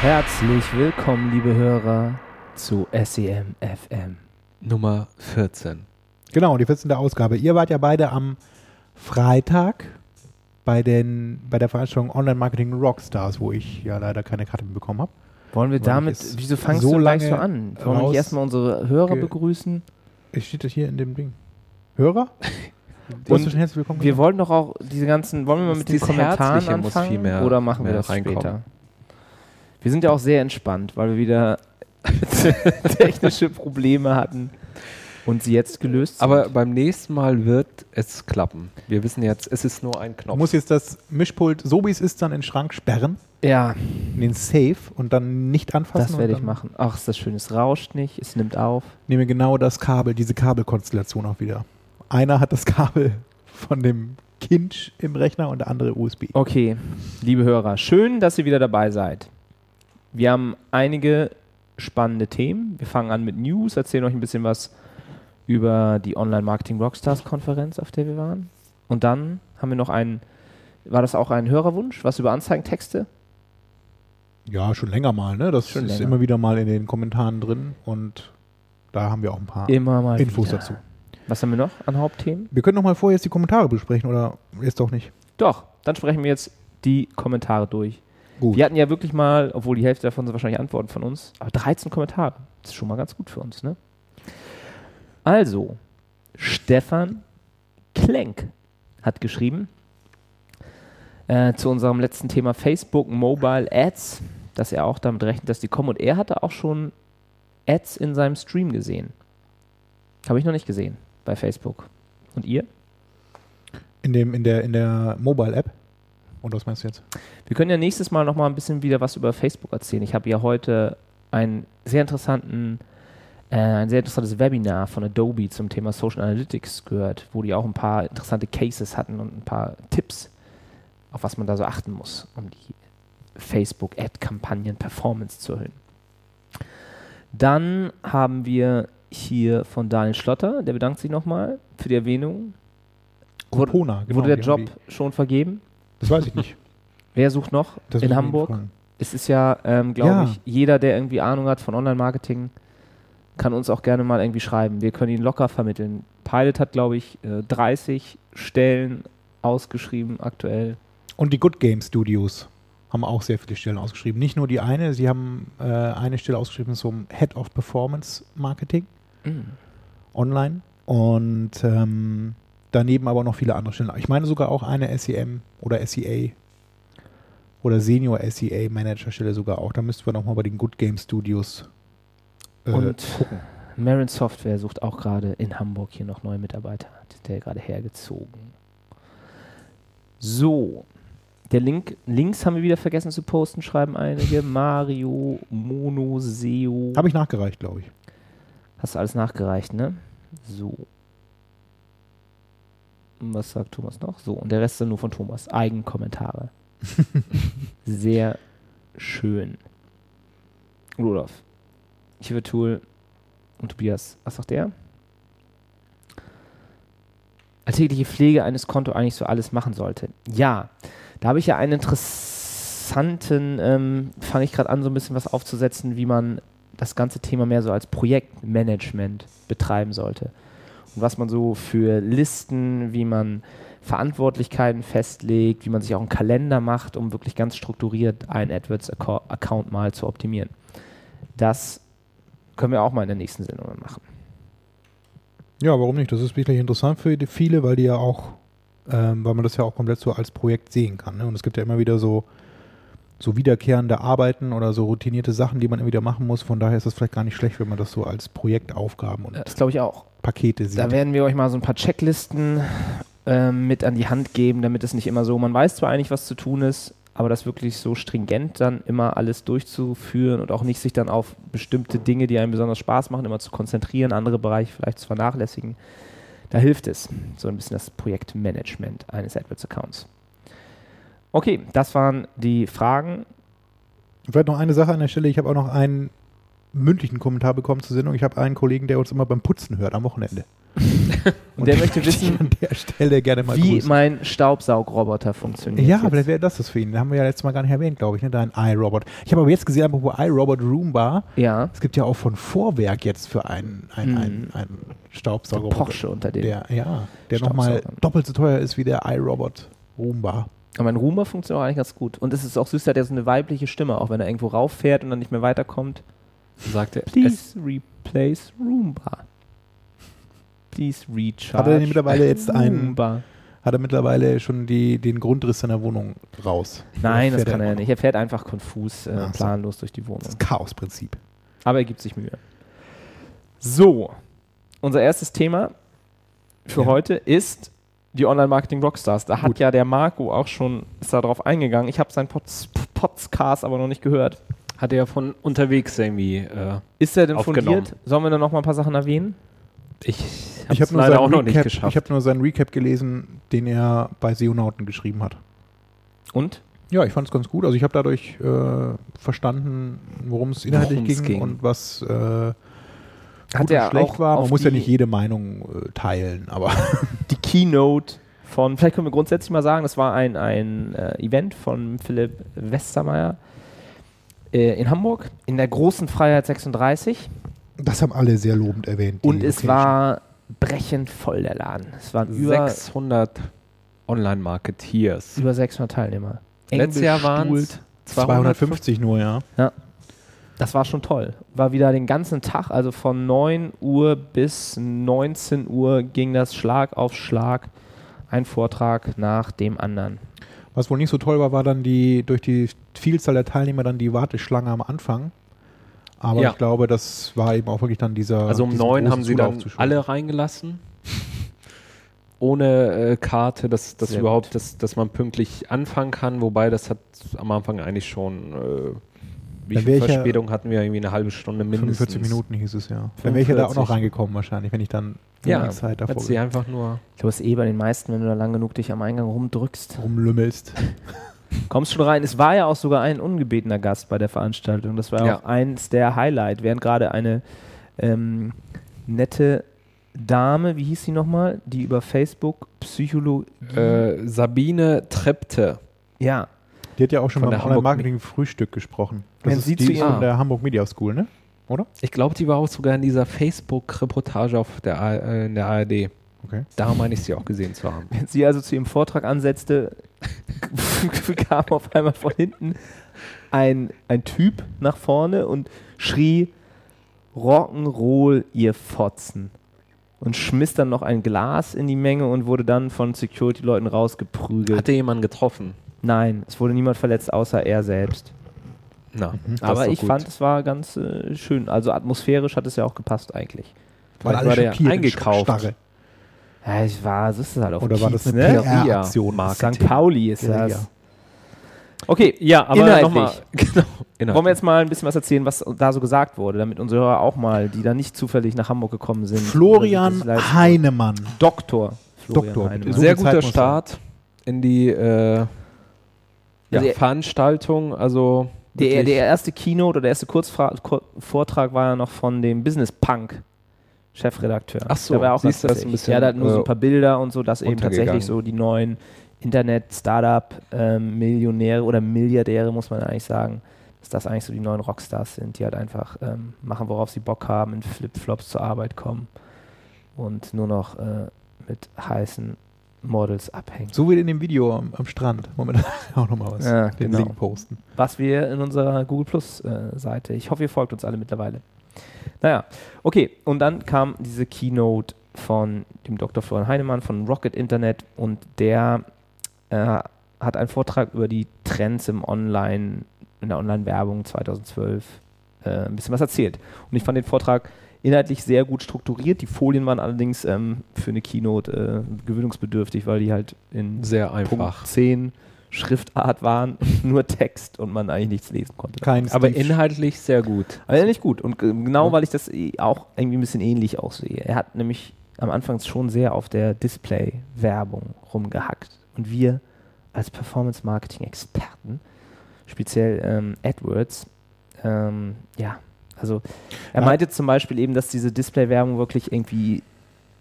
Herzlich willkommen, liebe Hörer, zu SEM FM. Nummer 14. Genau, die 14. Ausgabe. Ihr wart ja beide am Freitag bei, den, bei der Veranstaltung Online Marketing Rockstars, wo ich ja leider keine Karte bekommen habe. Wollen wir damit, wieso fangst so du gleich lange so an? Wollen wir nicht erstmal unsere Hörer begrüßen? Es steht das hier in dem Ding. Hörer? Und hast schon herzlich willkommen. Wir wollten doch auch diese ganzen, wollen wir mal mit den Kommentaren Herzliche anfangen oder machen wir das reinkommen. später? Wir sind ja auch sehr entspannt, weil wir wieder technische Probleme hatten und sie jetzt gelöst sind. Aber beim nächsten Mal wird es klappen. Wir wissen jetzt, es ist nur ein Du Knopf. musst jetzt das Mischpult, so wie es ist, dann in den Schrank sperren, ja, in den Safe und dann nicht anfassen. das werde ich machen. Ach, ist das schön, es rauscht nicht, es nimmt auf. Nehme genau das Kabel, diese Kabelkonstellation auch wieder. Einer hat das Kabel von dem Kind im Rechner und der andere USB. Okay, liebe Hörer, schön, dass ihr wieder dabei seid. Wir haben einige spannende Themen. Wir fangen an mit News, erzählen euch ein bisschen was über die Online Marketing Rockstars Konferenz, auf der wir waren. Und dann haben wir noch einen, war das auch ein Hörerwunsch, was über Anzeigentexte? Ja, schon länger mal, ne? Das Schon ist länger. immer wieder mal in den Kommentaren drin und da haben wir auch ein paar Infos wieder. dazu. Was haben wir noch an Hauptthemen? Wir können noch mal vorher jetzt die Kommentare besprechen oder jetzt doch nicht? Doch, dann sprechen wir jetzt die Kommentare durch. Gut. Wir hatten ja wirklich mal, obwohl die Hälfte davon sind wahrscheinlich Antworten von uns, aber 13 Kommentare. Das ist schon mal ganz gut für uns, ne? Also, Stefan Klenk hat geschrieben äh, zu unserem letzten Thema Facebook Mobile Ads, dass er auch damit rechnet, dass die kommen. Und er hatte auch schon Ads in seinem Stream gesehen. Habe ich noch nicht gesehen bei Facebook. Und ihr? In, dem, in der, in der Mobile-App? Und was meinst du jetzt? Wir können ja nächstes Mal noch mal ein bisschen wieder was über Facebook erzählen. Ich habe ja heute einen sehr interessanten, äh, ein sehr interessantes Webinar von Adobe zum Thema Social Analytics gehört, wo die auch ein paar interessante Cases hatten und ein paar Tipps, auf was man da so achten muss, um die Facebook-Ad-Kampagnen Performance zu erhöhen. Dann haben wir hier von Daniel Schlotter, der bedankt sich nochmal für die Erwähnung. Wurde, Corona, genau, wurde der Job schon vergeben? Das weiß ich nicht. Wer sucht noch Das in Hamburg? Es ist ja, ähm, glaube Ja. ich, jeder, der irgendwie Ahnung hat von Online-Marketing, kann uns auch gerne mal irgendwie schreiben. Wir können ihn locker vermitteln. Pilot hat, glaube ich, äh, 30 Stellen ausgeschrieben aktuell. Und die Good Game Studios haben auch sehr viele Stellen ausgeschrieben. Nicht nur die eine, sie haben äh, eine Stelle ausgeschrieben zum Head of Performance Marketing online und ähm, daneben aber noch viele andere Stellen. Ich meine sogar auch eine SEM oder SEA oder Senior SEA Manager Stelle sogar auch. Da müssten wir nochmal bei den Good Game Studios äh, Und gucken. Marin Software sucht auch gerade in Hamburg hier noch neue Mitarbeiter. Hat der gerade hergezogen. So. Der Link, Links haben wir wieder vergessen zu posten, schreiben einige. Mario, Mono, SEO. Habe ich nachgereicht, glaube ich. Hast du alles nachgereicht, ne? So. Was sagt Thomas noch? So, und der Rest dann nur von Thomas. Eigenkommentare. Sehr schön. Rudolf. Tool und Tobias. Was sagt der? Alltägliche Pflege eines Konto eigentlich so alles machen sollte. Ja, da habe ich ja einen interessanten, ähm, fange ich gerade an, so ein bisschen was aufzusetzen, wie man das ganze Thema mehr so als Projektmanagement betreiben sollte. Und was man so für Listen, wie man Verantwortlichkeiten festlegt, wie man sich auch einen Kalender macht, um wirklich ganz strukturiert einen AdWords-Account mal zu optimieren. Das können wir auch mal in der nächsten Sendung machen. Ja, warum nicht? Das ist wirklich interessant für viele, weil die ja auch, ähm, weil man das ja auch komplett so als Projekt sehen kann. Ne? Und es gibt ja immer wieder so, so wiederkehrende Arbeiten oder so routinierte Sachen, die man immer wieder machen muss. Von daher ist das vielleicht gar nicht schlecht, wenn man das so als Projektaufgaben und Das glaube ich auch. Pakete sieht. Da werden wir euch mal so ein paar Checklisten ähm, mit an die Hand geben, damit es nicht immer so, man weiß zwar eigentlich, was zu tun ist, aber das wirklich so stringent dann immer alles durchzuführen und auch nicht sich dann auf bestimmte Dinge, die einem besonders Spaß machen, immer zu konzentrieren, andere Bereiche vielleicht zu vernachlässigen, da hilft es. So ein bisschen das Projektmanagement eines AdWords-Accounts. Okay, das waren die Fragen. Vielleicht noch eine Sache an der Stelle. Ich habe auch noch einen mündlichen Kommentar bekommen zur Sendung. Ich habe einen Kollegen, der uns immer beim Putzen hört am Wochenende. Und der möchte wissen, an der Stelle gerne mal wie grüßen. mein Staubsaugroboter funktioniert. Ja, jetzt. vielleicht wäre das das für ihn. Den haben wir ja letztes Mal gar nicht erwähnt, glaube ich, ne? Dein iRobot. Ich habe aber jetzt gesehen, apropos iRobot Roomba, ja, es gibt ja auch von Vorwerk jetzt für einen, einen, Mhm. einen, einen Staubsauger. Porsche unter den. Der, ja, der nochmal doppelt so teuer ist wie der iRobot Roomba. Aber mein Roomba funktioniert auch eigentlich ganz gut. Und es ist auch süß, der hat ja so eine weibliche Stimme, auch wenn er irgendwo rauffährt und dann nicht mehr weiterkommt. Sagt er. Please replace Roomba. Please recharge. Hat er mittlerweile jetzt einen, Roomba. hat er mittlerweile schon die, den Grundriss seiner Wohnung raus? Nein, das kann er ja nicht. Er fährt einfach konfus, äh, so. planlos durch die Wohnung. Das Chaosprinzip. Aber er gibt sich Mühe. So, unser erstes Thema für Ja. heute ist die Online-Marketing-Rockstars. Da hat Gut. ja der Marco auch schon ist da drauf eingegangen. Ich habe seinen Podcast aber noch nicht gehört. Hat er von unterwegs irgendwie. Äh, Ist er denn Aufgenommen. fundiert? Sollen wir da noch mal ein paar Sachen erwähnen? ich Ich habe habe nur, leider seinen auch noch nicht Recap- geschafft. ich hab nur seinen Recap gelesen, den er bei SEOnauten geschrieben hat. Und? Ja, ich fand es ganz gut. Also ich habe dadurch äh, verstanden, worum es inhaltlich ging, ging. und was äh, Hat gut er und schlecht auch war. Man muss ja nicht jede Meinung äh, teilen, aber die Keynote von, vielleicht können wir grundsätzlich mal sagen, das war ein, ein äh, Event von Philipp Westermeier äh, in Hamburg in der großen Freiheit 36 das haben alle sehr lobend erwähnt. und es Location. war brechend voll der Laden. Es waren über, 600 Online-Marketeers. über 600 Teilnehmer. Letztes Jahr waren es bestuhlt. 250 nur, ja. Das war schon toll. War wieder den ganzen Tag, also von 9 Uhr bis 19 Uhr ging das Schlag auf Schlag. Ein Vortrag nach dem anderen. Was wohl nicht so toll war, war dann die durch die Vielzahl der Teilnehmer dann die Warteschlange am Anfang. Aber Ja. ich glaube, das war eben auch wirklich dann dieser. Also um neun haben sie Zulauf dann alle reingelassen. Ohne äh, Karte, dass, dass Sehr überhaupt, dass, dass man pünktlich anfangen kann. Wobei das hat am Anfang eigentlich schon. Äh, wie Dann viel ich ja- Verspätung hatten wir? Irgendwie eine halbe Stunde mindestens. 45 Minuten hieß es ja. Dann wäre ich ja da auch noch 45. reingekommen wahrscheinlich, wenn ich dann Ja, die Zeit davor Hat sie einfach nur. Ich glaube, es ist eh bei den meisten, wenn du da lang genug dich am Eingang rumdrückst. rumlümmelst. Kommst schon rein. Es war ja auch sogar ein ungebetener Gast bei der Veranstaltung. Das war Ja. auch eins der Highlight, während gerade eine ähm, nette Dame, wie hieß sie nochmal, die über Facebook Psychologie. Äh, Sabine Trepte. ja, Die hat ja auch schon Von beim der Hamburg- Online-Marketing-Frühstück gesprochen. Wenn ist sie die zu von der Hamburg Media School, ne? Ich glaube, die war auch sogar in dieser Facebook-Reportage auf der, äh, in der ARD. Okay. Da meine ich sie auch gesehen zu haben. wenn sie also zu ihrem Vortrag ansetzte, kam auf einmal von hinten ein, ein Typ nach vorne und schrie Rock'n'Roll, ihr Fotzen. Und schmiss dann noch ein Glas in die Menge und wurde dann von Security-Leuten rausgeprügelt. Hat er jemanden getroffen? Nein, es wurde niemand verletzt, außer er selbst. Na, das Aber ich gut. fand, es war ganz äh, schön. Also atmosphärisch hat es ja auch gepasst eigentlich. Weil alle war der eingekauft. Starre. Ja, ich war, so ist es halt auf dem Oder war Kiez, das eine ne? PR-Aktion? St. Pauli ist Ja, das. ja. Okay, Ja, aber nochmal. Genau. Inhaltlich. Wollen wir jetzt mal ein bisschen was erzählen, was da so gesagt wurde, damit unsere Hörer auch mal, die da nicht zufällig nach Hamburg gekommen sind. Florian das Heinemann. Doktor. Florian Doktor, Heinemann. Sehr guter Start in die äh, Also er- Veranstaltung. Also Der, der erste Keynote oder der erste Kurzfra Kur Vortrag war ja noch von dem Business Punk Chefredakteur. Ach so, der auch siehst du, das ein bisschen, Ja, der hat nur so äh, ein paar Bilder und so, dass eben tatsächlich so die neuen Internet-Startup-Millionäre oder Milliardäre, muss man eigentlich sagen, dass das eigentlich so die neuen Rockstars sind, die halt einfach ähm, machen, worauf sie Bock haben, in Flipflops zur Arbeit kommen und nur noch äh, mit heißen Models abhängen. So wie in dem Video am, am Strand. Moment, auch nochmal was. Ja, den genau. Link posten. was wir in unserer Google Plus äh, Seite. Ich hoffe, ihr folgt uns alle mittlerweile. Naja, okay. Und dann kam diese Keynote von dem Dr. Florian Heinemann von Rocket Internet und der äh, hat einen Vortrag über die Trends im Online, in der Online-Werbung 2012 äh, ein bisschen was erzählt. Und ich fand den Vortrag inhaltlich sehr gut strukturiert. Die Folien waren allerdings ähm, für eine Keynote äh, gewöhnungsbedürftig, weil die halt in sehr Punkt einfach. 10 Schriftart waren, nur Text und man eigentlich nichts lesen konnte. Kein Aber Steve- inhaltlich sehr gut. Aber nicht gut. Und ge- genau, weil ich das eh auch irgendwie ein bisschen ähnlich auch sehe. Er hat nämlich am Anfang schon sehr auf der Display-Werbung rumgehackt. Und wir als Performance-Marketing-Experten, speziell ähm, AdWords, ähm, ja, also er meinte zum Beispiel eben, dass diese Display-Werbung wirklich irgendwie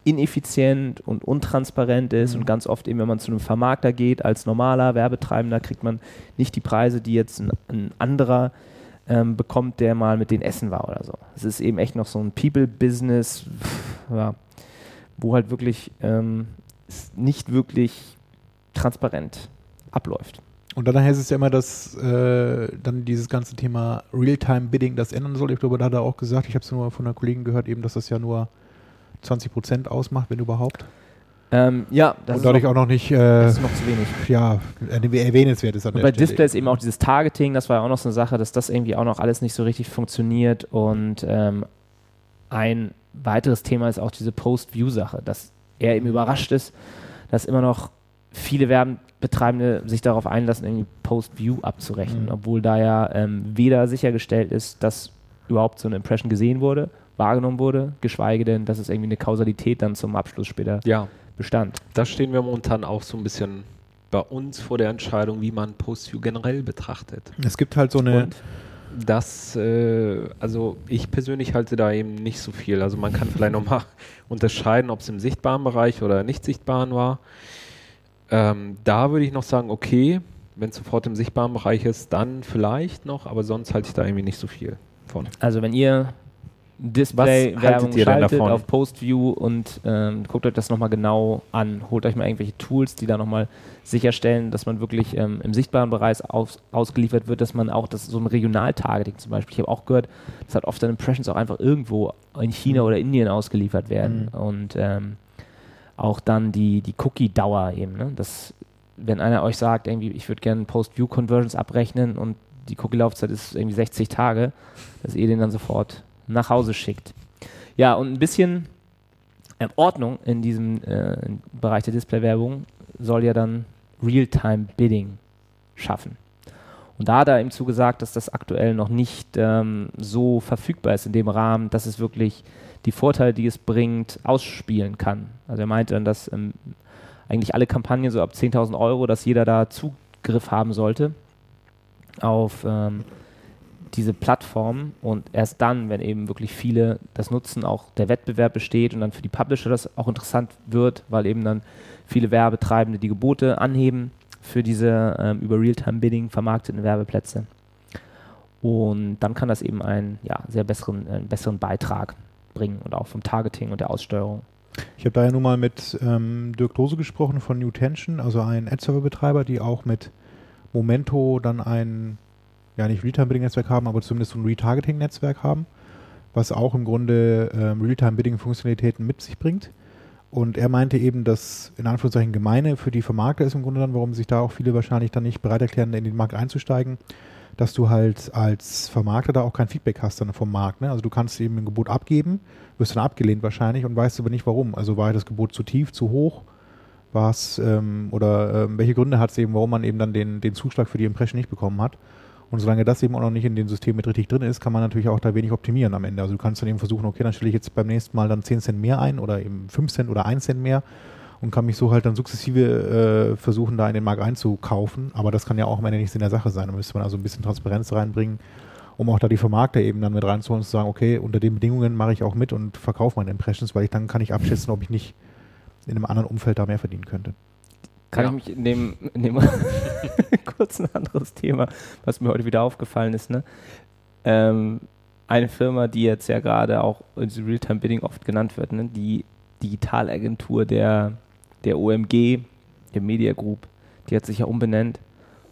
ineffizient und untransparent ist Mhm. und ganz oft eben, wenn man zu einem Vermarkter geht, als normaler Werbetreibender, kriegt man nicht die Preise, die jetzt ein, ein anderer ähm, bekommt, der mal mit denen essen war oder so. Es ist eben echt noch so ein People-Business, ja, wo halt wirklich ähm, nicht wirklich transparent abläuft. Und dann heißt es ja immer, dass äh, dann dieses ganze Thema Real-Time-Bidding das ändern soll. Ich glaube, da hat er auch gesagt, ich habe es nur von einer Kollegin gehört, eben, dass das ja nur 20 Prozent ausmacht, wenn überhaupt. Ähm, ja, das, und ist dadurch noch, auch noch nicht, äh, das ist noch zu wenig. ja, äh, erwähnenswert ist an Und bei Stelle. Displays eben auch dieses Targeting, das war ja auch noch so eine Sache, dass das irgendwie auch noch alles nicht so richtig funktioniert. Und ähm, ein weiteres Thema ist auch diese Post-View-Sache, dass er eben überrascht ist, dass immer noch viele Werbetreibende sich darauf einlassen, irgendwie Post-View abzurechnen, Mhm. obwohl da ja ähm, weder sichergestellt ist, dass überhaupt so eine Impression gesehen wurde, wahrgenommen wurde, geschweige denn, dass es irgendwie eine Kausalität dann zum Abschluss später Ja, bestand. da stehen wir momentan auch so ein bisschen bei uns vor der Entscheidung, wie man Postview generell betrachtet. Es gibt halt so eine, Und Das, äh, also ich persönlich halte da eben nicht so viel. Also man kann vielleicht nochmal unterscheiden, ob es im sichtbaren Bereich oder nicht sichtbaren war. Ähm, da würde ich noch sagen, okay, wenn es sofort im sichtbaren Bereich ist, dann vielleicht noch, aber sonst halte ich da irgendwie nicht so viel von. Also wenn ihr Display-Werbung schaltet davon? auf Postview und ähm, guckt euch das nochmal genau an. Holt euch mal irgendwelche Tools, die da nochmal sicherstellen, dass man wirklich ähm, im sichtbaren Bereich aus, ausgeliefert wird, dass man auch das so ein Regional-Targeting zum Beispiel. Ich habe auch gehört, dass halt oft dann Impressions auch einfach irgendwo in China oder Indien ausgeliefert werden. Und ähm, auch dann die, die Cookie-Dauer eben. Ne? Das, wenn einer euch sagt, irgendwie, ich würde gerne Post-View-Conversions abrechnen und die Cookie-Laufzeit ist irgendwie 60 Tage, dass ihr den dann sofort nach Hause schickt. Ja, und ein bisschen ähm, Ordnung in diesem äh, Bereich der Display-Werbung soll ja dann Real-Time-Bidding schaffen. Und da hat er ihm zugesagt, dass das aktuell noch nicht ähm, so verfügbar ist in dem Rahmen, dass es wirklich die Vorteile, die es bringt, ausspielen kann. Also er meinte dann, dass ähm, eigentlich alle Kampagnen so ab 10.000 Euro, dass jeder da Zugriff haben sollte auf ähm, diese Plattform und erst dann, wenn eben wirklich viele das nutzen, auch der Wettbewerb besteht und dann für die Publisher das auch interessant wird, weil eben dann viele Werbetreibende die Gebote anheben für diese ähm, über Realtime-Bidding vermarkteten Werbeplätze. Und dann kann das eben einen ja, sehr besseren, einen besseren Beitrag bringen und auch vom Targeting und der Aussteuerung. Ich habe da ja nun mal mit ähm, Dirk Dose gesprochen von New Tension, also ein Ad-Server-Betreiber, die auch mit Momento dann ein, ja nicht Realtime-Bidding-Netzwerk haben, aber zumindest ein Retargeting-Netzwerk haben, was auch im Grunde ähm, Realtime-Bidding-Funktionalitäten mit sich bringt. Und er meinte eben, dass in Anführungszeichen gemeine für die Vermarkter ist im Grunde dann, warum sich da auch viele wahrscheinlich dann nicht bereit erklären, in den Markt einzusteigen, dass du halt als Vermarkter da auch kein Feedback hast dann vom Markt. Ne? Also du kannst eben ein Gebot abgeben, wirst dann abgelehnt wahrscheinlich und weißt aber nicht warum. Also war das Gebot zu tief, zu hoch? War es ähm, oder ähm, welche Gründe hat es eben, warum man eben dann den, den Zuschlag für die Impression nicht bekommen hat? Und solange das eben auch noch nicht in dem System mit richtig drin ist, kann man natürlich auch da wenig optimieren am Ende. Also du kannst dann eben versuchen, okay, dann stelle ich jetzt beim nächsten Mal dann 10 Cent mehr ein oder eben 5 Cent oder 1 Cent mehr und kann mich so halt dann sukzessive äh, versuchen, da in den Markt einzukaufen. Aber das kann ja auch am Ende nicht Sinn der Sache sein. Da müsste man also ein bisschen Transparenz reinbringen, um auch da die Vermarkter eben dann mit reinzuholen und zu sagen, okay, unter den Bedingungen mache ich auch mit und verkaufe meine Impressions, weil ich dann kann ich abschätzen, ob ich nicht in einem anderen Umfeld da mehr verdienen könnte. Kann Ja. ich mich in dem, in dem kurz ein anderes Thema, was mir heute wieder aufgefallen ist, ne? Ähm, eine Firma, die jetzt ja gerade auch in diesem Realtime-Bidding oft genannt wird, ne? die Digitalagentur der, der OMG, der Media Group, die hat sich ja umbenannt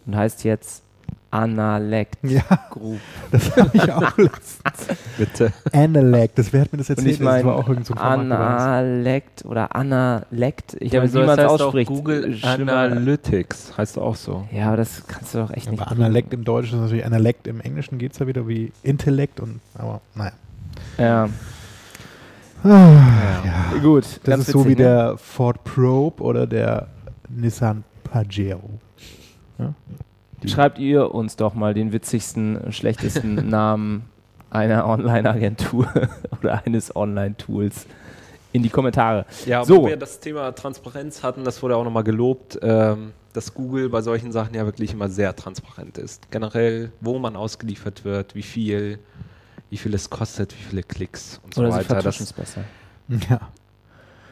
und heißt jetzt Analect Ja, Group. das habe ich auch letztens. Bitte. Analect, das wer hat mir das Und erzählt? ich meine, das war auch irgend so. Analect oder Analect, ich Ja, weiß wieso, nicht, wie man das es heißt auch ausspricht. Google Schlimmer- Analytics heißt auch so. Ja, aber das kannst du doch echt nicht. Aber Analect im Deutschen ist natürlich Analect im Englischen geht es ja wieder wie Intellekt und aber naja. Ja, Ja. gut. Das ganz ist so witzig, wie ne? der Ford Probe oder der Nissan Pajero. Schreibt ihr uns doch mal den witzigsten, schlechtesten Namen einer Online-Agentur oder eines Online-Tools in die Kommentare. Ja, So. wo wir das Thema Transparenz hatten, das wurde auch nochmal gelobt, ähm, dass Google bei solchen Sachen ja wirklich immer sehr transparent ist. Generell, wo man ausgeliefert wird, wie viel, wie viel es kostet, wie viele Klicks und so Oder sie weiter. Das, besser. Ja,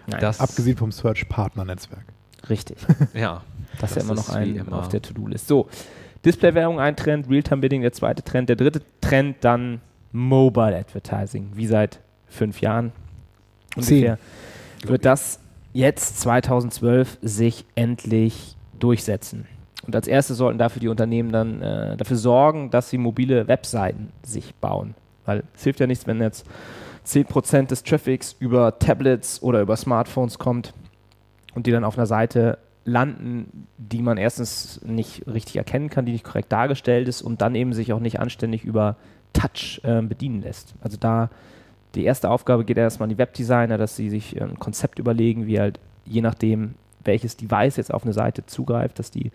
Nein, das, abgesehen vom Search-Partner-Netzwerk. richtig. ja, Das, ist ja Das immer noch ist ein immer. auf der To-Do-List. So, Display-Werbung ein Trend, Realtime-Bidding der zweite Trend, der dritte Trend dann Mobile Advertising, wie seit fünf Jahren ungefähr. Wird das jetzt 2012 sich endlich durchsetzen. Und als erstes sollten dafür die Unternehmen dann äh, dafür sorgen, dass sie mobile Webseiten sich bauen. Weil es hilft ja nichts, wenn jetzt 10% des Traffics über Tablets oder über Smartphones kommt und die dann auf einer Seite landen, die man erstens nicht richtig erkennen kann, die nicht korrekt dargestellt ist und dann eben sich auch nicht anständig über Touch äh, bedienen lässt. Also da die erste Aufgabe geht erstmal an die Webdesigner, dass sie sich ein Konzept überlegen, wie halt je nachdem, welches Device jetzt auf eine Seite zugreift, dass die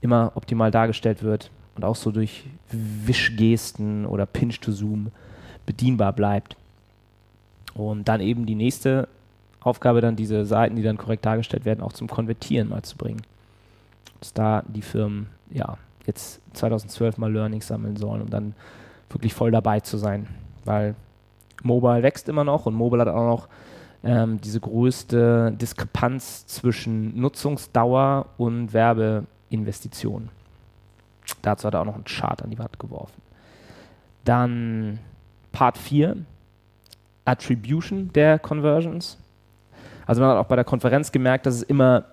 immer optimal dargestellt wird und auch so durch Wischgesten oder Pinch-to-Zoom bedienbar bleibt. Und dann eben die nächste Aufgabe, dann diese Seiten, die dann korrekt dargestellt werden, auch zum Konvertieren mal zu bringen. Dass da die Firmen, ja, jetzt 2012 mal Learnings sammeln sollen, um dann wirklich voll dabei zu sein. Weil Mobile wächst immer noch und Mobile hat auch noch ähm, diese größte Diskrepanz zwischen Nutzungsdauer und Werbeinvestitionen. Dazu hat er auch noch einen Chart an die Wand geworfen. Dann Part 4, Attribution der Conversions. Also man hat auch bei der Konferenz gemerkt, dass es immer,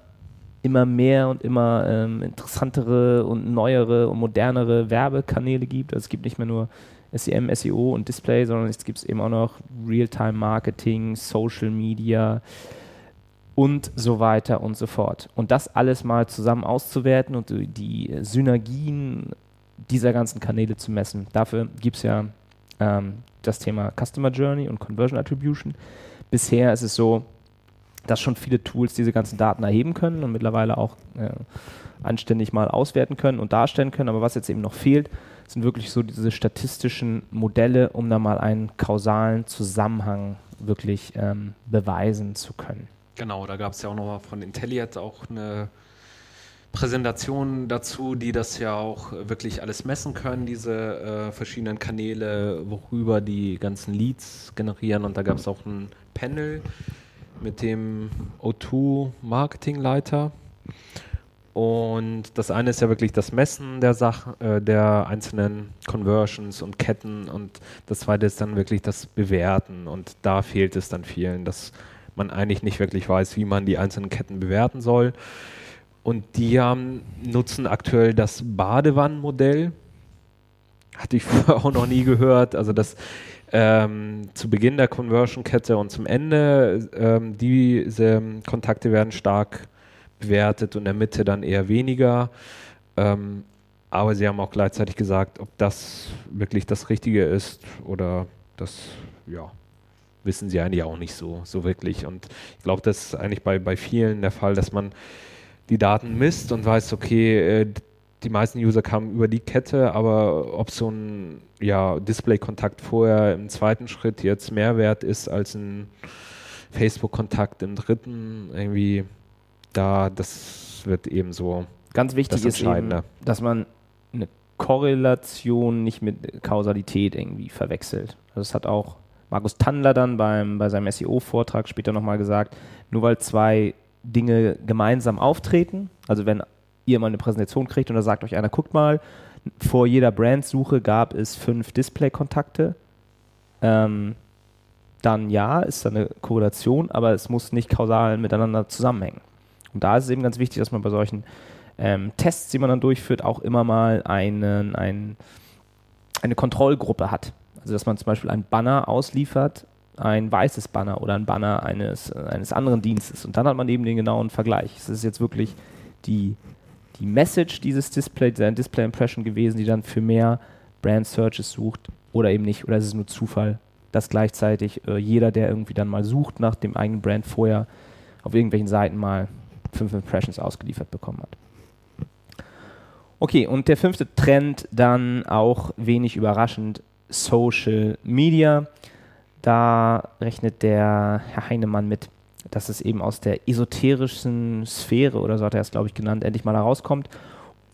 immer mehr und immer ähm, interessantere und neuere und modernere Werbekanäle gibt. Also es gibt nicht mehr nur SEM, SEO und Display, sondern es gibt eben auch noch Real-Time-Marketing, Social Media und so weiter und so fort. Und das alles mal zusammen auszuwerten und die- Synergien dieser ganzen Kanäle zu messen. Dafür gibt es ja ähm, das Thema Customer Journey und Conversion Attribution. Bisher ist es so, dass schon viele Tools diese ganzen Daten erheben können und mittlerweile auch äh, anständig mal auswerten können und darstellen können. Aber was jetzt eben noch fehlt, sind wirklich so diese statistischen Modelle, um da mal einen kausalen Zusammenhang wirklich ähm, beweisen zu können. Genau, da gab es ja auch nochmal von Intelliat auch eine Präsentation dazu, die das ja auch wirklich alles messen können, diese äh, verschiedenen Kanäle, worüber die ganzen Leads generieren. Und da gab es auch ein Panel mit dem O2-Marketingleiter. Und das eine ist ja wirklich das Messen der Sachen, äh, der einzelnen Conversions und Ketten und das zweite ist dann wirklich das Bewerten und da fehlt es dann vielen, dass man eigentlich nicht wirklich weiß, wie man die einzelnen Ketten bewerten soll. Und die haben, nutzen aktuell das Badewannenmodell. Hatte ich vorher auch noch nie gehört. Also das ähm, zu Beginn der Conversion-Kette und zum Ende, ähm, diese Kontakte werden stark bewertet und in der Mitte dann eher weniger. Ähm, aber sie haben auch gleichzeitig gesagt, ob das wirklich das Richtige ist oder das, ja, wissen sie eigentlich auch nicht so, so wirklich. Und ich glaube, das ist eigentlich bei, bei vielen der Fall, dass man die Daten misst und weiß, okay, äh, die meisten User kamen über die Kette, aber ob so ein ja, Display-Kontakt vorher im zweiten Schritt jetzt mehr wert ist als ein Facebook-Kontakt im dritten, irgendwie da, das wird eben so Ganz wichtig ist eben, dass man eine Korrelation nicht mit Kausalität irgendwie verwechselt. Also Das hat auch Markus Tandler dann beim, bei seinem SEO-Vortrag später nochmal gesagt, nur weil zwei Dinge gemeinsam auftreten, also wenn ihr mal eine Präsentation kriegt und da sagt euch einer, guckt mal, vor jeder Brandsuche gab es fünf Display-Kontakte, ähm, dann ja, ist da eine Korrelation, aber es muss nicht kausal miteinander zusammenhängen. Und da ist es eben ganz wichtig, dass man bei solchen ähm, Tests, die man dann durchführt, auch immer mal einen, ein, eine Kontrollgruppe hat. Also dass man zum Beispiel ein Banner ausliefert, ein weißes Banner oder ein Banner eines, äh, eines anderen Dienstes. Und dann hat man eben den genauen Vergleich. Es ist jetzt wirklich die, die Message dieses Display, dieser Display Impression gewesen, die dann für mehr Brand Searches sucht oder eben nicht. Oder ist es nur Zufall, dass gleichzeitig äh, jeder, der irgendwie dann mal sucht nach dem eigenen Brand vorher auf irgendwelchen Seiten mal fünf Impressions ausgeliefert bekommen hat. Okay, und der fünfte Trend dann auch wenig überraschend, Social Media. Da rechnet der Herr Heinemann mit, dass es eben aus der esoterischen Sphäre, oder so hat er es, glaube ich, genannt, endlich mal herauskommt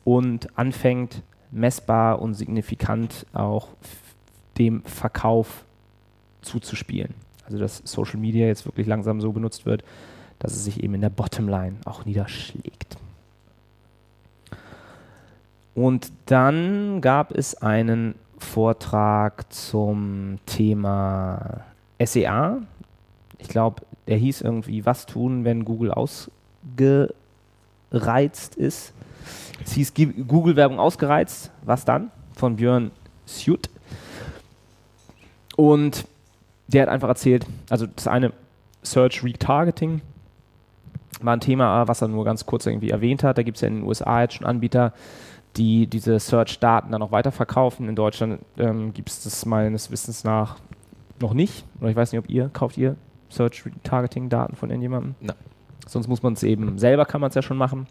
und anfängt, messbar und signifikant auch dem Verkauf zuzuspielen. Also dass Social Media jetzt wirklich langsam so benutzt wird, dass es sich eben in der Bottomline auch niederschlägt. Und dann gab es einen Vortrag zum Thema SEA. Ich glaube, der hieß irgendwie, was tun, wenn Google ausgereizt ist. Es hieß Google-Werbung ausgereizt. Was dann? Von Björn Suit. Und der hat einfach erzählt, also das eine Search Retargeting war ein Thema, was er nur ganz kurz irgendwie erwähnt hat. Da gibt es ja in den USA jetzt schon Anbieter, die diese Search-Daten dann auch weiterverkaufen. In Deutschland ähm, gibt es das meines Wissens nach noch nicht. Oder ich weiß nicht, ob ihr, kauft ihr Search-Targeting-Daten von irgendjemandem? Nein. Sonst muss man es eben selber, kann man es ja schon machen,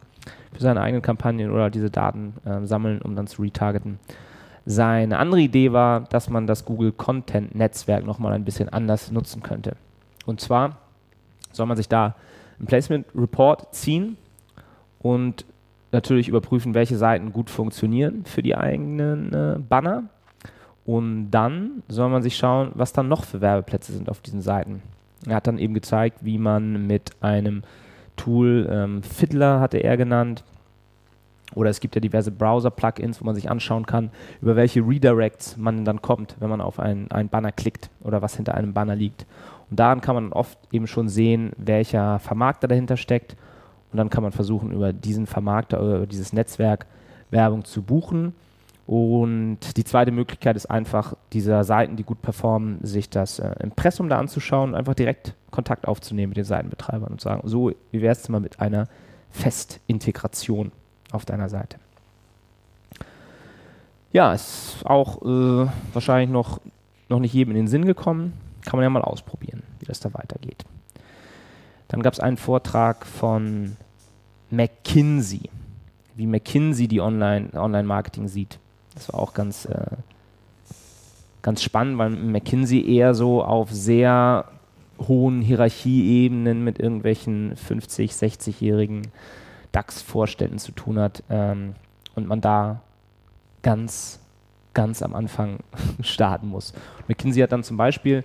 für seine eigenen Kampagnen oder diese Daten äh, sammeln, um dann zu retargeten. Seine andere Idee war, dass man das Google Content Netzwerk nochmal ein bisschen anders nutzen könnte. Und zwar soll man sich da einen Placement Report ziehen und natürlich überprüfen, welche Seiten gut funktionieren für die eigenen äh, Banner. Und dann soll man sich schauen, was dann noch für Werbeplätze sind auf diesen Seiten. Er hat dann eben gezeigt, wie man mit einem Tool, ähm, Fiddler hatte er genannt, oder es gibt ja diverse Browser-Plugins, wo man sich anschauen kann, über welche Redirects man dann kommt, wenn man auf einen, einen Banner klickt oder was hinter einem Banner liegt. Und daran kann man oft eben schon sehen, welcher Vermarkter dahinter steckt. Und dann kann man versuchen, über diesen Vermarkter oder über dieses Netzwerk Werbung zu buchen. Und die zweite Möglichkeit ist einfach, dieser Seiten, die gut performen, sich das äh, Impressum da anzuschauen und einfach direkt Kontakt aufzunehmen mit den Seitenbetreibern und sagen, so, wie wäre es mal mit einer Festintegration auf deiner Seite. Ja, ist auch äh, wahrscheinlich noch, noch nicht jedem in den Sinn gekommen. Kann man ja mal ausprobieren, wie das da weitergeht. Dann gab es einen Vortrag von McKinsey, wie McKinsey die Online-Marketing Online sieht. Das war auch ganz, äh, ganz spannend, weil McKinsey eher so auf sehr hohen Hierarchieebenen mit irgendwelchen 50, 60-jährigen DAX-Vorständen zu tun hat ähm, und man da ganz, ganz am Anfang starten muss. McKinsey hat dann zum Beispiel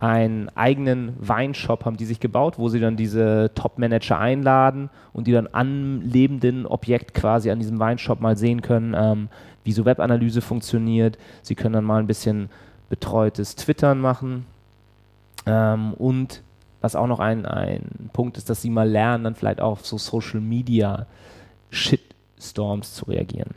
einen eigenen Weinshop haben die sich gebaut, wo sie dann diese Top-Manager einladen und die dann am lebenden Objekt quasi an diesem Weinshop mal sehen können, ähm, wie so Webanalyse funktioniert. Sie können dann mal ein bisschen betreutes Twittern machen ähm, und was auch noch ein, ein Punkt ist, dass sie mal lernen, dann vielleicht auch auf so Social Media Shitstorms zu reagieren.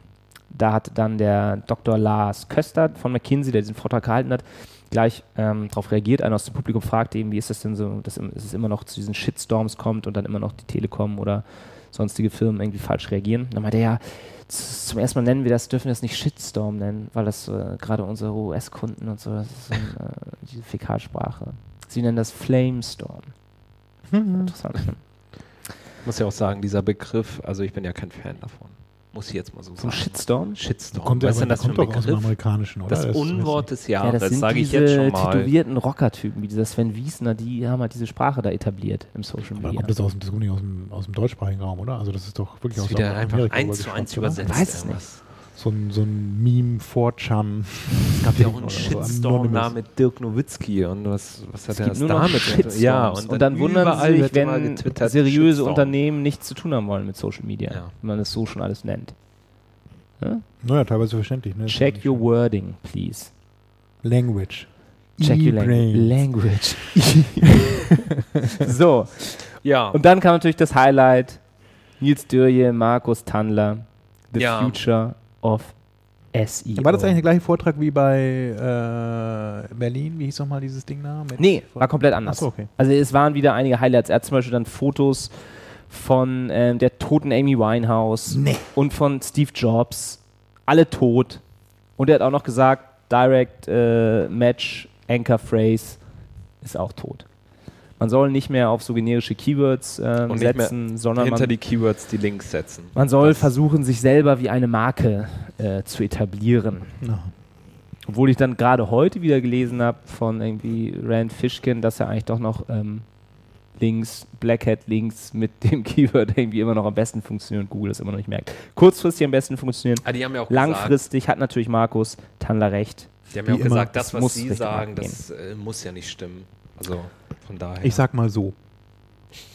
Da hat dann der Dr. Lars Köster von McKinsey, der diesen Vortrag gehalten hat, gleich ähm, darauf reagiert. Einer aus dem Publikum fragte eben, wie ist das denn so, dass es immer noch zu diesen Shitstorms kommt und dann immer noch die Telekom oder sonstige Firmen irgendwie falsch reagieren. Dann meinte er, ja, zum ersten Mal nennen wir das, dürfen wir das nicht Shitstorm nennen, weil das äh, gerade unsere US-Kunden und so, das ist äh, diese Fäkalsprache. Sie nennen das Flamestorm. Mhm. Interessant. Ich muss ja auch sagen, dieser Begriff, also ich bin ja kein Fan davon. Muss ich jetzt mal so Zum sagen. Shitstorm? Shitstorm. Kommt Was ist ja denn das für ein kommt doch aus dem Begriff? amerikanischen, oder? Das Unwort des Ja, Jahres, das sind sage ich diese jetzt schon mal. tätowierten Rockertypen, wie dieser Sven Wiesner, die haben halt diese Sprache da etabliert im Social Aber Media. kommt das aus dem, das kommt nicht aus dem, aus dem deutschsprachigen Raum, oder? Also das ist doch wirklich Das aus wieder einfach eins zu eins übersetzt. Weiß es irgendwas. So ein, so ein Meme 4chan. Es gab ja auch einen Oder so Shitstorm da mit Dirk Nowitzki und was, was hat es er das nur damit? Ja, und, dann, wundern sie sich, wenn seriöse Shitstorm. Unternehmen nichts zu tun haben wollen mit Social Media, Ja. wenn man es so schon alles nennt. Ja? Naja, teilweise verständlich. Ne? Check your wording, please. Language. Check your lang E-Brains. language. so, Ja, und dann kam natürlich das Highlight. Nils Dürje, Markus Tandler, The Ja. Future of SEO. War das eigentlich der gleiche Vortrag wie bei äh, Berlin? Wie hieß nochmal dieses Ding da? Mit- Nee, war komplett anders. Achso, okay. Also es waren wieder einige Highlights. Er hat zum Beispiel dann Fotos von ähm, der toten Amy Winehouse Nee. und von Steve Jobs. Alle tot. Und er hat auch noch gesagt, Direct äh, Match Anchor Phrase ist auch tot. Man soll nicht mehr auf so generische Keywords Und nicht mehr setzen, sondern Hinter man, die Keywords die Links setzen. man soll Das- versuchen, sich selber wie eine Marke äh, zu etablieren. Ja. Obwohl ich dann gerade heute wieder gelesen habe von irgendwie Rand Fishkin, dass er eigentlich doch noch ähm, Links, Black Hat Links mit dem Keyword irgendwie immer noch am besten funktionieren und Google das immer noch nicht merkt. Kurzfristig am besten funktionieren, Ah, die haben ja auch gesagt, langfristig hat natürlich Markus Tandler recht. die haben ja auch immer, gesagt, das, was muss sie sagen, das äh, muss ja nicht stimmen. Also von daher. Ich sag mal so.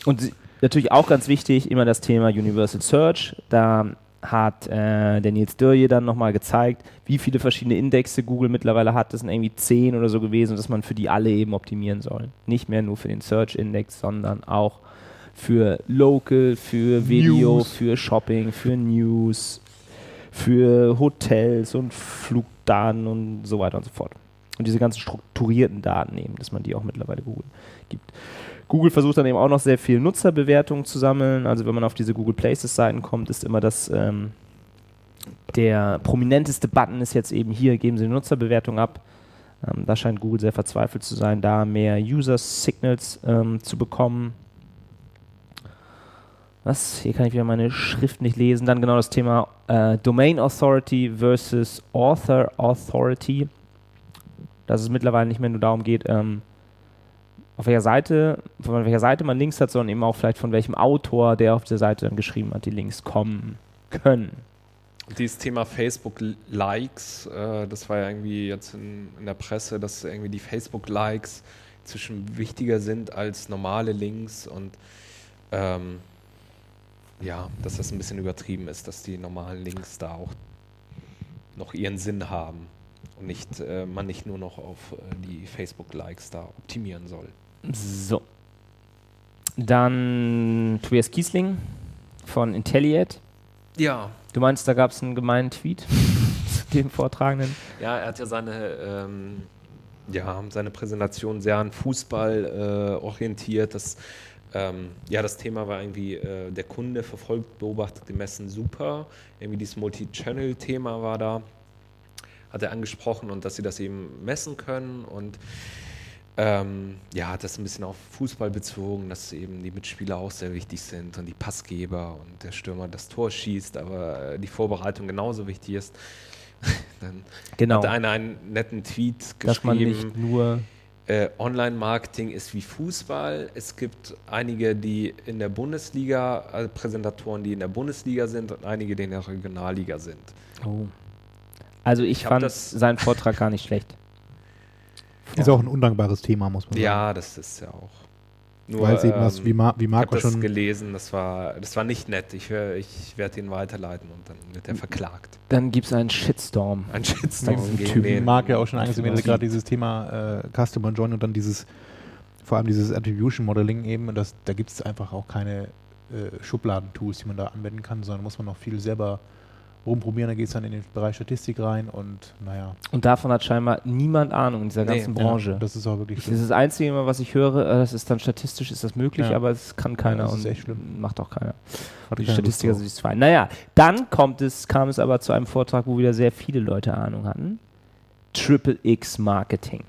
Und natürlich auch ganz wichtig, immer das Thema Universal Search. Da hat äh, der Nils Dörje dann nochmal gezeigt, wie viele verschiedene Indexe Google mittlerweile hat. Das sind irgendwie zehn oder so gewesen, dass man für die alle eben optimieren soll. Nicht mehr nur für den Search-Index, sondern auch für Local, für Video, News. für Shopping, für News, für Hotels und Flugdaten und so weiter und so fort. Und diese ganzen strukturierten Daten eben, dass man die auch mittlerweile Google gibt. Google versucht dann eben auch noch sehr viel Nutzerbewertungen zu sammeln. Also wenn man auf diese Google Places Seiten kommt, ist immer das ähm, der prominenteste Button ist jetzt eben hier, geben Sie eine Nutzerbewertung ab. Ähm, da scheint Google sehr verzweifelt zu sein, da mehr User Signals ähm, zu bekommen. Was? Hier kann ich wieder meine Schrift nicht lesen. Dann genau das Thema äh, Domain Authority versus Author Authority. Dass es mittlerweile nicht mehr nur darum geht, ähm, auf welcher Seite, von welcher Seite man Links hat, sondern eben auch vielleicht von welchem Autor, der auf der Seite dann geschrieben hat, die Links kommen können. Dieses Thema Facebook-Likes, äh, das war ja irgendwie jetzt in, in der Presse, dass irgendwie die Facebook-Likes zwischen wichtiger sind als normale Links und ähm, ja, dass das ein bisschen übertrieben ist, dass die normalen Links da auch noch ihren Sinn haben und nicht, äh, man nicht nur noch auf äh, die Facebook-Likes da optimieren soll. So. Dann Tobias Kiesling von Intelliad. Ja, Du meinst, da gab es einen gemeinen Tweet zu dem Vortragenden? Ja, er hat ja seine, ähm, ja, seine Präsentation sehr an Fußball äh, orientiert. Das, ähm, ja, das Thema war irgendwie, äh, der Kunde verfolgt, beobachtet die Messen super. Irgendwie dieses Multi-Channel-Thema war da, hat er angesprochen und dass sie das eben messen können und ähm, ja, hat das ein bisschen auf Fußball bezogen, dass eben die Mitspieler auch sehr wichtig sind und die Passgeber und der Stürmer das Tor schießt, aber die Vorbereitung genauso wichtig ist. Dann Genau. hat einer einen netten Tweet Dass man nicht geschrieben, nur. äh, Online-Marketing ist wie Fußball. Es gibt einige, die in der Bundesliga, also Präsentatoren, die in der Bundesliga sind und einige, die in der Regionalliga sind. Oh. Also ich, Ich fand das- seinen Vortrag gar nicht schlecht. Ist auch ein undankbares Thema, muss man sagen. Ja, das ist ja auch. Nur, Weil es eben was, ähm, wie, Mar wie ich habe Marco das schon. gelesen, das war, das war nicht nett. Ich, ich werde ihn weiterleiten und dann wird er verklagt. Dann gibt es einen Shitstorm. Ein Shitstorm Diesen gegen Typen den. Marc ja auch schon angesehen, gerade dieses Thema äh, Customer Join und dann dieses, vor allem dieses Attribution Modeling eben, und das, da gibt es einfach auch keine äh, Schubladentools, die man da anwenden kann, sondern muss man noch viel selber rumprobieren. Da geht es dann in den Bereich Statistik rein und naja. Und davon hat scheinbar niemand Ahnung in dieser Nee, ganzen Ja, Branche. das ist auch wirklich das ist das Einzige, immer, was ich höre, äh, das ist dann statistisch ist das möglich, Ja. aber es kann keiner das ist und echt schlimm. macht auch keiner. Hat Die keiner Lust Statistiker sind sich fein. Naja, dann kommt es, kam es aber zu einem Vortrag, wo wieder sehr viele Leute Ahnung hatten. Triple X Marketing.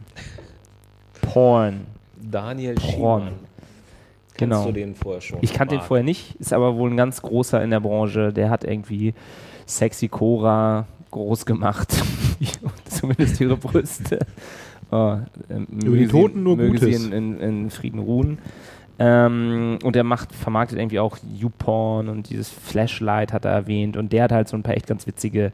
Porn. Daniel Porn. Schiemann. Genau. du den vorher schon? Ich kannte den vorher nicht, ist aber wohl ein ganz großer in der Branche. Der hat irgendwie Sexy Cora groß gemacht. Zumindest ihre Brüste. Oh, ähm, Über die sie- Toten nur möge sie Gutes. in, in, in Frieden ruhen. Ähm, und er macht, vermarktet irgendwie auch YouPorn und dieses Flashlight hat er erwähnt. Und der hat halt so ein paar echt ganz witzige,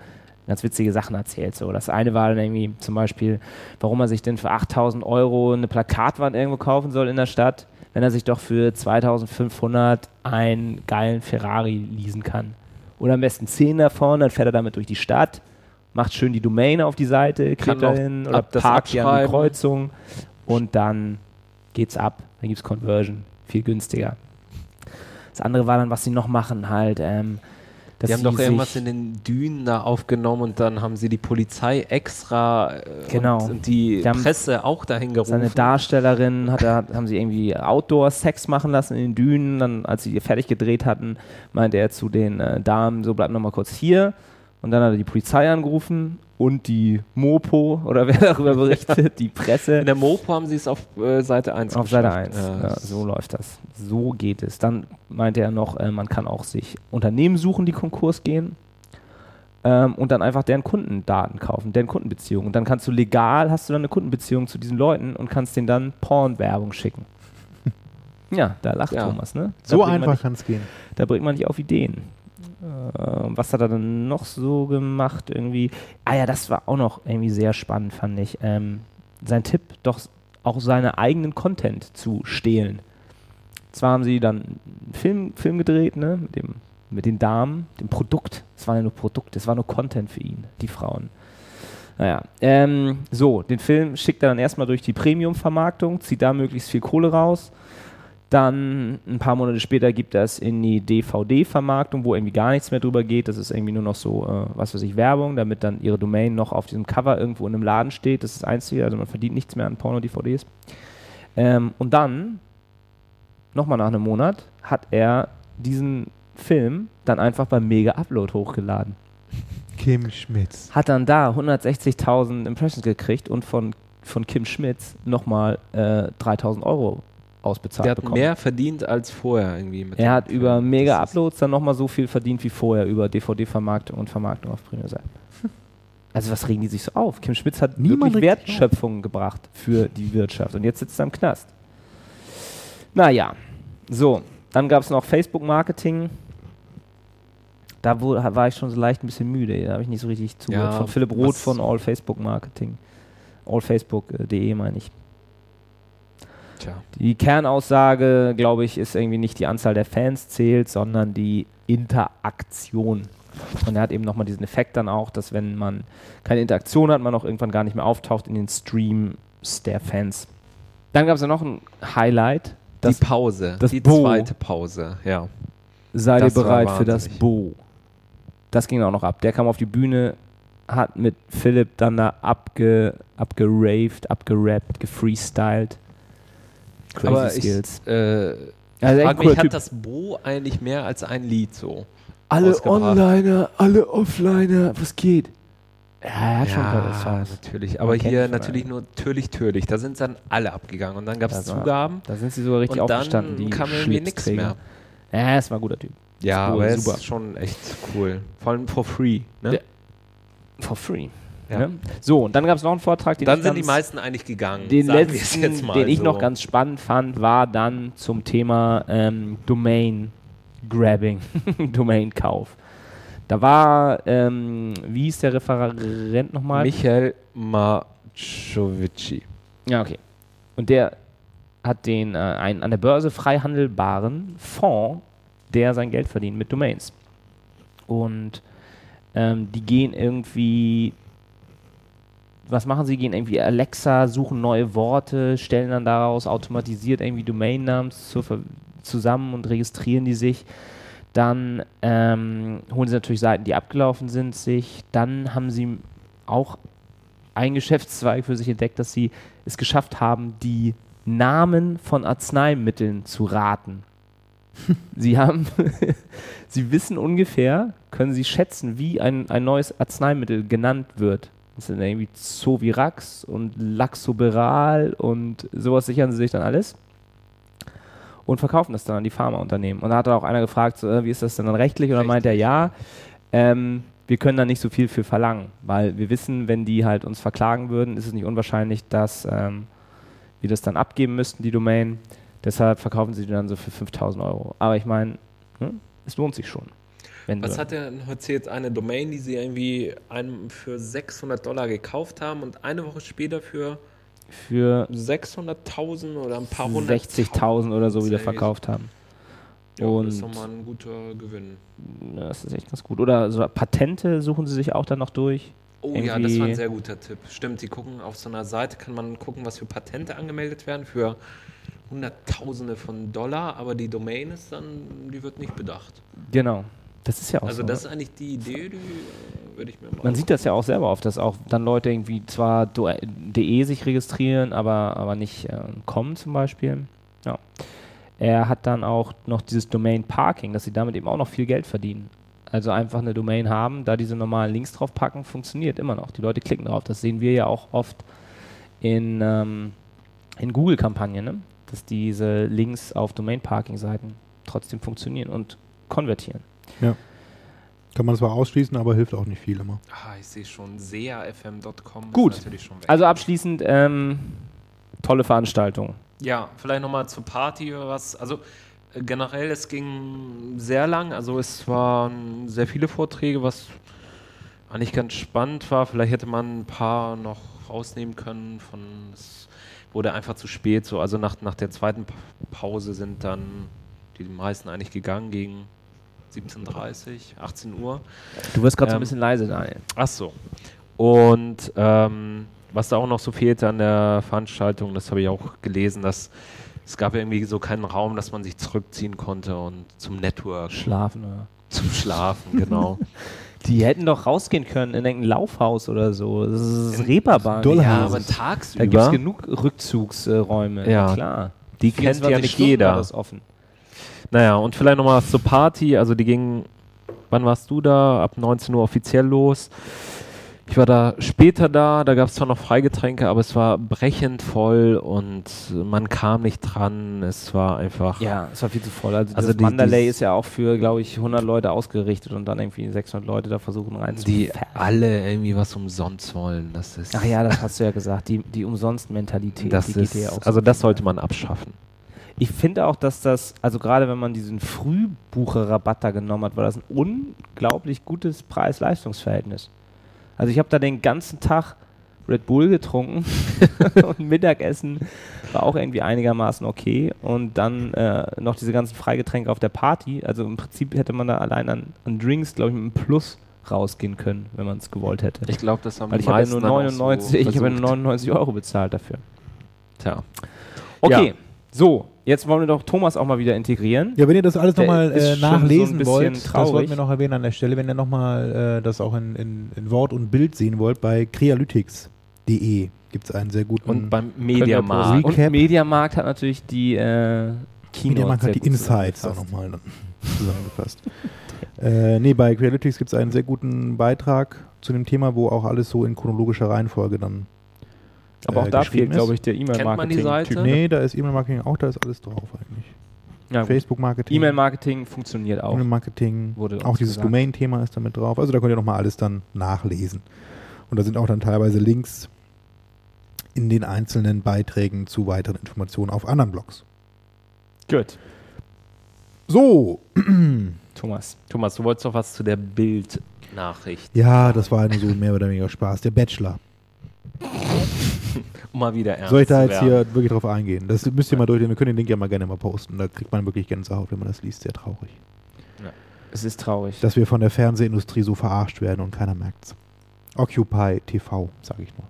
ganz witzige Sachen erzählt. So. Das eine war dann irgendwie zum Beispiel, warum er sich denn für 8000 Euro eine Plakatwand irgendwo kaufen soll in der Stadt, wenn er sich doch für 2500 einen geilen Ferrari leasen kann. Oder am besten 10 davon, dann fährt er damit durch die Stadt, macht schön die Domain auf die Seite, da noch hin oder parkt die an die. Kreuzung und dann geht's ab. Dann gibt's Conversion, viel günstiger. Das andere war dann, was sie noch machen, halt, ähm, Die haben doch irgendwas in den Dünen da aufgenommen und dann haben sie die Polizei extra äh, Genau. und, und die Presse auch dahin gerufen. Seine Darstellerin hat er, haben sie irgendwie Outdoor-Sex machen lassen in den Dünen. Dann, als sie fertig gedreht hatten, meinte er zu den äh, Damen: So, bleib noch mal kurz hier. Und dann hat er die Polizei angerufen und die Mopo oder wer darüber berichtet, die Presse. In der Mopo haben sie es auf äh, Seite 1 Auf Seite geschafft. 1. Ja, Ja, so läuft das. So geht es. Dann meinte er noch, äh, man kann auch sich Unternehmen suchen, die Konkurs gehen. Ähm, und dann einfach deren Kundendaten kaufen, deren Kundenbeziehungen. Und dann kannst du legal, hast du dann eine Kundenbeziehung zu diesen Leuten und kannst denen dann Porn-Werbung schicken. ja, da lacht Ja. Thomas, ne? Da So einfach kann es gehen. da bringt man nicht auf Ideen. Äh, was hat er dann noch so gemacht? Irgendwie. Ah ja, das war auch noch irgendwie sehr spannend, fand ich. Ähm, sein Tipp, doch auch seine eigenen Content zu stehlen. Zwar haben sie dann einen Film, Film gedreht, ne, mit, dem, mit den Damen, dem Produkt. Es war ja nur Produkt, es war nur Content für ihn, die Frauen. Naja, ähm, so, den Film schickt er dann erstmal durch die Premium-Vermarktung, zieht da möglichst viel Kohle raus. Dann ein paar Monate später gibt er es in die DVD-Vermarktung, wo irgendwie gar nichts mehr drüber geht. Das ist irgendwie nur noch so, äh, was weiß ich, Werbung, damit dann ihre Domain noch auf diesem Cover irgendwo in einem Laden steht. Das ist das Einzige, also man verdient nichts mehr an Porno-DVDs. Ähm, und dann, nochmal nach einem Monat, hat er diesen Film dann einfach beim Mega-Upload hochgeladen. Kim Schmitz. Hat dann da 160.000 Impressions gekriegt und von, von Kim Schmitz nochmal äh, 3.000 Euro ausbezahlt Der hat bekommen. mehr verdient als vorher irgendwie. Mit Er hat Film. über Das mega ist- Uploads dann nochmal so viel verdient wie vorher über DVD-Vermarktung und Vermarktung auf Premium-Seiten. Also was regen die sich so auf? Kim Schmitz hat Niemand wirklich. Wertschöpfung gebracht für die Wirtschaft und jetzt sitzt er im Knast. Naja, so, dann gab es noch Facebook-Marketing. Da wo, war ich schon so leicht ein bisschen müde, da habe ich nicht so richtig zugehört. Ja, von Philipp Roth von All Facebook Marketing. Allfacebook.de meine ich. Tja. Die Kernaussage, glaube ich, ist irgendwie nicht die Anzahl der Fans zählt, sondern die Interaktion. Und er hat eben nochmal diesen Effekt dann auch, dass wenn man keine Interaktion hat, man auch irgendwann gar nicht mehr auftaucht in den Streams der Fans. Dann gab es ja noch ein Highlight. Das die Pause, das die Bo. zweite Pause, ja. Seid ihr bereit für das. Bo? Das ging auch noch ab. Der kam auf die Bühne, hat mit Philipp dann da abge, abgeraved, abgerappt, gefreestylt. Crazy Aber ich, Skills. äh, Also frag mich, hat das Bo eigentlich mehr als ein Lied so? Alle? Onliner, alle Offliner, was geht? Ja, er hat schon ein paar Songs. natürlich. Aber hier schon natürlich nur Türlich, Türlich. Da sind dann alle abgegangen. Und dann gab es Zugaben. Da sind sie sogar richtig und aufgestanden, dann die kam irgendwie nichts mehr. Ja, es war ein guter Typ. Ja, Bo aber super. ist schon echt cool. Vor allem for free. Ne? Ja. For free. Ja. Ne? So, und dann gab es noch einen Vortrag, den Dann ich sind die meisten eigentlich gegangen. den letzten, den ich so. noch ganz spannend fand, war dann zum Thema ähm, Domain Grabbing, Domain-Kauf. Da war, ähm, wie hieß der Referent nochmal? Michael Marcovici. Ja, okay. Und der hat den äh, einen an der Börse frei handelbaren Fonds, der sein Geld verdient mit Domains. Und ähm, die gehen irgendwie, was machen sie? Gehen irgendwie Alexa, suchen neue Worte, stellen dann daraus automatisiert irgendwie Domainnamen zusammen und registrieren die sich. Dann ähm, holen sie natürlich Seiten, die abgelaufen sind, sich. Dann haben sie auch ein Geschäftszweig für sich entdeckt, dass sie es geschafft haben, die Namen von Arzneimitteln zu raten. sie haben, sie wissen ungefähr, können sie schätzen, wie ein, ein neues Arzneimittel genannt wird. Das sind irgendwie Zovirax und Laxoberal und sowas sichern sie sich dann alles und verkaufen das dann an die Pharmaunternehmen. Und da hat auch einer gefragt, so, äh, wie ist das denn dann rechtlich? Und dann meint er, ja, ähm, wir können da nicht so viel für verlangen, weil wir wissen, wenn die halt uns verklagen würden, ist es nicht unwahrscheinlich, dass ähm, wir das dann abgeben müssten, die Domain. Deshalb verkaufen sie die dann so für 5000 Euro. Aber ich meine, hm, es lohnt sich schon. Wenn Was hat er denn erzählt? Eine Domain, die sie irgendwie einem für 600 Dollar gekauft haben und eine Woche später für für 600.000 oder ein paar hundert 60.000 oder so wieder verkauft haben. Ja, Und- das ist doch mal ein guter Gewinn. Das ist echt ganz gut. Oder so Patente suchen sie sich auch dann noch durch. Oh ja, das Irgendwie- war ein sehr guter Tipp. Stimmt, die gucken auf so einer Seite, kann man gucken, was für Patente angemeldet werden für Hunderttausende von Dollar, aber die Domain ist dann, die wird nicht bedacht. Genau. Das ist ja auch Also so. das ist eigentlich die Idee, die äh, würde ich mir mal Man sieht das ja auch selber oft, dass auch dann Leute irgendwie zwar .de sich registrieren, aber, aber nicht äh, kommen zum Beispiel. Ja. Er hat dann auch noch dieses Domain Parking, dass sie damit eben auch noch viel Geld verdienen. Also einfach eine Domain haben, da diese normalen Links drauf packen, funktioniert immer noch. Die Leute klicken drauf. Das sehen wir ja auch oft in, ähm, in Google-Kampagnen, ne? dass diese Links auf Domain-Parking-Seiten trotzdem funktionieren und konvertieren. Kann man zwar ausschließen, aber hilft auch nicht viel immer. Ah, ich sehe schon, seafm.com Gut. ist natürlich schon weg. Also abschließend, ähm, tolle Veranstaltung. Ja, vielleicht nochmal zur Party oder was. Also äh, generell, es ging sehr lang. Also es waren sehr viele Vorträge, was eigentlich ganz spannend war. Vielleicht hätte man ein paar noch rausnehmen können. Von es wurde einfach zu spät. So, also nach, nach der zweiten Pa- Pause sind dann die meisten eigentlich gegangen gegen 17:30, 18 Uhr. Du wirst gerade so ein Ähm, bisschen leise, Daniel. Ach so. Und ähm, was da auch noch so fehlte an der Veranstaltung, das habe ich auch gelesen, dass es gab irgendwie so keinen Raum, dass man sich zurückziehen konnte und zum Network, Schlafen oder? zum Schlafen, genau. Die hätten doch rausgehen können in irgendein Laufhaus oder so. Das ist Reeperbahn. Ja, aber tagsüber. Da gibt es genug Rückzugsräume. Ja. klar. Die kennt ja 24 nicht Stunden jeder. war das offen. Naja, und vielleicht nochmal was zur Party. Also die ging, wann warst du da? Ab 19 Uhr offiziell los. Ich war da später da, da gab es zwar noch Freigetränke, aber es war brechend voll und man kam nicht dran. Es war einfach. Ja, es war viel zu voll. Also, Also das die- Mandalay ist ja auch für, glaube ich, 100 Leute ausgerichtet und dann irgendwie 600 Leute da versuchen die reinzufahren. alle irgendwie was umsonst wollen. Das ist. Ach ja, das hast du ja gesagt. Die, die Umsonst-Mentalität, die ist, geht ja auch so also das sollte man abschaffen. Ich finde auch, dass das, also gerade wenn man diesen Frühbucherrabatt da genommen hat, war das ein unglaublich gutes Preis-Leistungs-Verhältnis. Also ich habe da den ganzen Tag Red Bull getrunken und Mittagessen war auch irgendwie einigermaßen okay und dann äh, noch diese ganzen Freigetränke auf der Party. Also im Prinzip hätte man da allein an, an Drinks, glaube ich, mit einem Plus rausgehen können, wenn man es gewollt hätte. Ich glaube, das haben Weil die ich habe nur dann auch 99, so ich habe ja nur versucht. 99 Euro bezahlt dafür. Tja. Okay, Ja. So, jetzt wollen wir doch Thomas auch mal wieder integrieren. Ja, wenn ihr das alles nochmal äh, so nachlesen bisschen wollt, das traurig. wollten wir noch erwähnen an der Stelle, wenn ihr nochmal äh, das auch in, in, in Wort und Bild sehen wollt, bei crealytics.de gibt es einen sehr guten Und beim Mediamarkt. Und. Mediamarkt hat natürlich die äh, Kino. Mediamarkt hat die Insights auch nochmal zusammengefasst. äh, nee, bei Crealytics gibt es einen sehr guten Beitrag zu dem Thema, wo auch alles so in chronologischer Reihenfolge dann Aber auch äh, da fehlt, glaube ich, der Kennt man die Seite? E-Mail-Marketing. Nee, da ist E-Mail-Marketing auch, da ist alles drauf eigentlich. Ja. Facebook-Marketing. E-Mail-Marketing funktioniert auch. E-Mail-Marketing, Wurde auch dieses. Domain-Thema ist damit drauf. Also da könnt ihr nochmal alles dann nachlesen. Und da sind auch dann teilweise Links in den einzelnen Beiträgen zu weiteren Informationen auf anderen Blogs. Gut. So, Thomas. Thomas, du wolltest doch was zu der Bild-Nachricht. ja, das war nur so mehr oder weniger Spaß. Der Bachelor. Um mal wieder ernst Soll ich da jetzt hier wirklich drauf eingehen? Das müsst ihr mal durch, wir können den Link ja mal gerne mal posten. Da kriegt man wirklich Gänsehaut, wenn man das liest. Sehr traurig. Es ist traurig. Dass wir von der Fernsehindustrie so verarscht werden und keiner merkt's. Occupy TV, sage ich nur.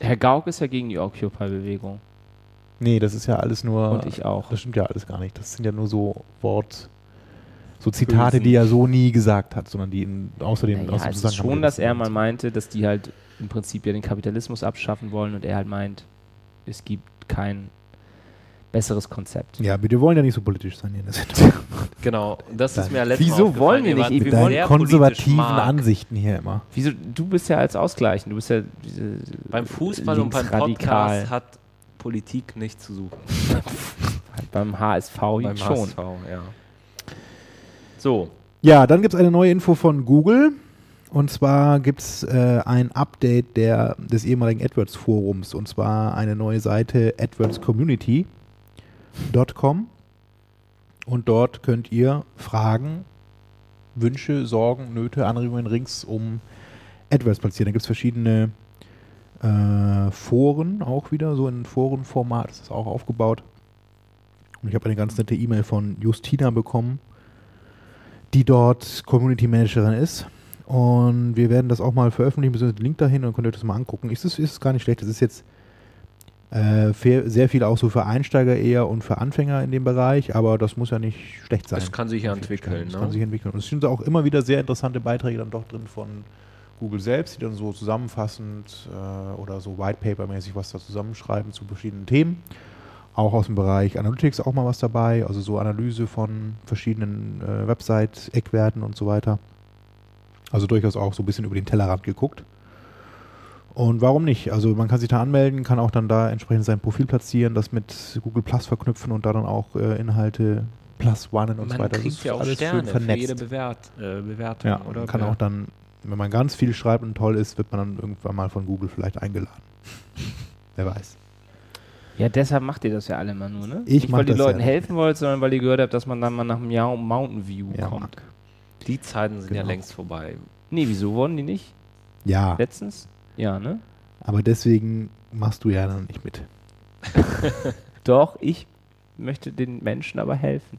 Herr Gauck ist ja gegen die Occupy-Bewegung. Nee, das ist ja alles nur. Und ich auch. Das stimmt ja alles gar nicht. Das sind ja nur so Wort, so Zitate, die er so nie gesagt hat, sondern die in, außerdem Naja, aus dem es ist schon, dass er mal meinte, dass die halt im Prinzip ja den Kapitalismus abschaffen wollen und er halt meint, es gibt kein besseres Konzept. Ja, wir wollen ja nicht so politisch sein hier in der Sendung. Genau, das ist mir letztes Wieso Mal wollen wir nicht? Wir Mit wollen deinen konservativen. Ansichten hier immer. Wieso? Du bist ja als Ausgleichen. Du bist ja diese Beim Fußball und beim. Podcast hat Politik nichts zu suchen. Beim HSV beim schon. HSV, ja. So, Ja, dann gibt es eine neue Info von Google. Und zwar gibt es äh, ein Update der, des ehemaligen AdWords-Forums. Und zwar eine neue Seite adwordscommunity.com. Und dort könnt ihr Fragen, Wünsche, Sorgen, Nöte, Anregungen rings um AdWords platzieren. Da gibt es verschiedene äh, Foren auch wieder, so in Forenformat ist das auch aufgebaut. Und ich habe eine ganz nette E-Mail von Justina bekommen, die dort Community Managerin ist. Und wir werden das auch mal veröffentlichen, beziehungsweise den Link dahin und könnt ihr euch das mal angucken. Ist es ist gar nicht schlecht. Das ist jetzt äh, sehr viel auch so für Einsteiger eher und für Anfänger in dem Bereich, aber das muss ja nicht schlecht sein. das kann sich ja entwickeln. Das Ne? kann sich entwickeln. Und es sind auch immer wieder sehr interessante Beiträge dann doch drin von Google selbst, die dann so zusammenfassend äh, oder so White Paper-mäßig was da zusammenschreiben zu verschiedenen Themen. auch aus dem Bereich Analytics auch mal was dabei, also so Analyse von verschiedenen äh, Website-Eckwerten und so weiter. Also durchaus auch so ein bisschen über den Tellerrand geguckt. Und warum nicht? Also man kann sich da anmelden, kann auch dann da entsprechend sein Profil platzieren, das mit Google Plus verknüpfen und da dann auch äh, Inhalte Plus One und so Man weiter. kriegt ja auch Sterne für jede Bewert, äh, Bewertung. Ja, oder? man kann Ja. auch dann, wenn man ganz viel schreibt und toll ist, wird man dann irgendwann mal von Google vielleicht eingeladen. Wer weiß. Ja, deshalb macht ihr das ja alle mal nur, ne? Ich Nicht, weil die ja Leuten nicht. helfen wollt, sondern weil ihr gehört habt, dass man dann mal nach einem Jahr um Mountain View Ja, kommt. Marc. Die Zeiten sind ja Genau. längst vorbei. Nee, wieso wurden die nicht? Ja, Letztens? Ja, ne? aber deswegen machst du ja dann nicht mit. Doch, ich möchte den Menschen aber helfen.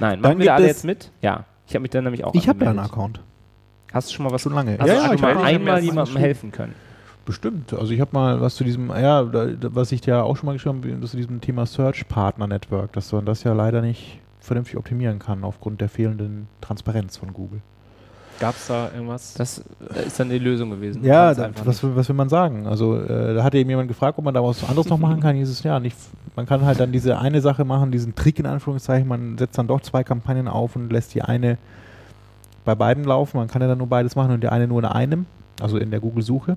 Nein, Dann machen wir gibt alle jetzt mit? Ja. Ich habe mich dann nämlich auch Ich habe ja einen. Account. Hast du schon mal was Schon lange. Hast ja, du ja, schon ich mal einmal jemandem helfen können? Bestimmt. Also ich habe mal was zu diesem, ja, da, was ich dir auch schon mal geschrieben habe, zu diesem Thema Search Partner Network, dass man das ja leider nicht vernünftig optimieren kann aufgrund der fehlenden Transparenz von Google. Gab es da irgendwas? Das äh, ist dann die Lösung gewesen. Ja, da, was, was will man sagen? Also äh, da hatte eben jemand gefragt, ob man da was anderes noch machen kann. Hieß es ja nicht. Man kann halt dann diese eine Sache machen, diesen Trick in Anführungszeichen. Man setzt dann doch zwei Kampagnen auf und lässt die eine bei beiden laufen. Man kann ja dann nur beides machen und die eine nur in einem, also in der Google-Suche.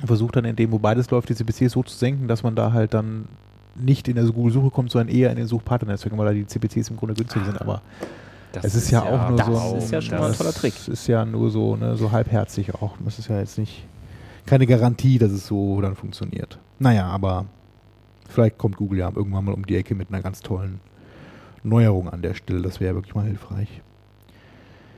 Und versucht dann in dem, wo beides läuft, die CPCs so zu senken, dass man da halt dann nicht in der Google-Suche kommt, sondern eher in den Suchpartnernetzwerken, weil da die CPCs im Grunde günstig sind. Aber Das es ist ja auch nur das so. ist ja schon mal ein das toller Trick. ist ja nur so, ne, so halbherzig auch. Das ist ja jetzt nicht keine Garantie, dass es so dann funktioniert. Naja, aber vielleicht kommt Google ja irgendwann mal um die Ecke mit einer ganz tollen Neuerung an der Stelle. Das wäre wirklich mal hilfreich.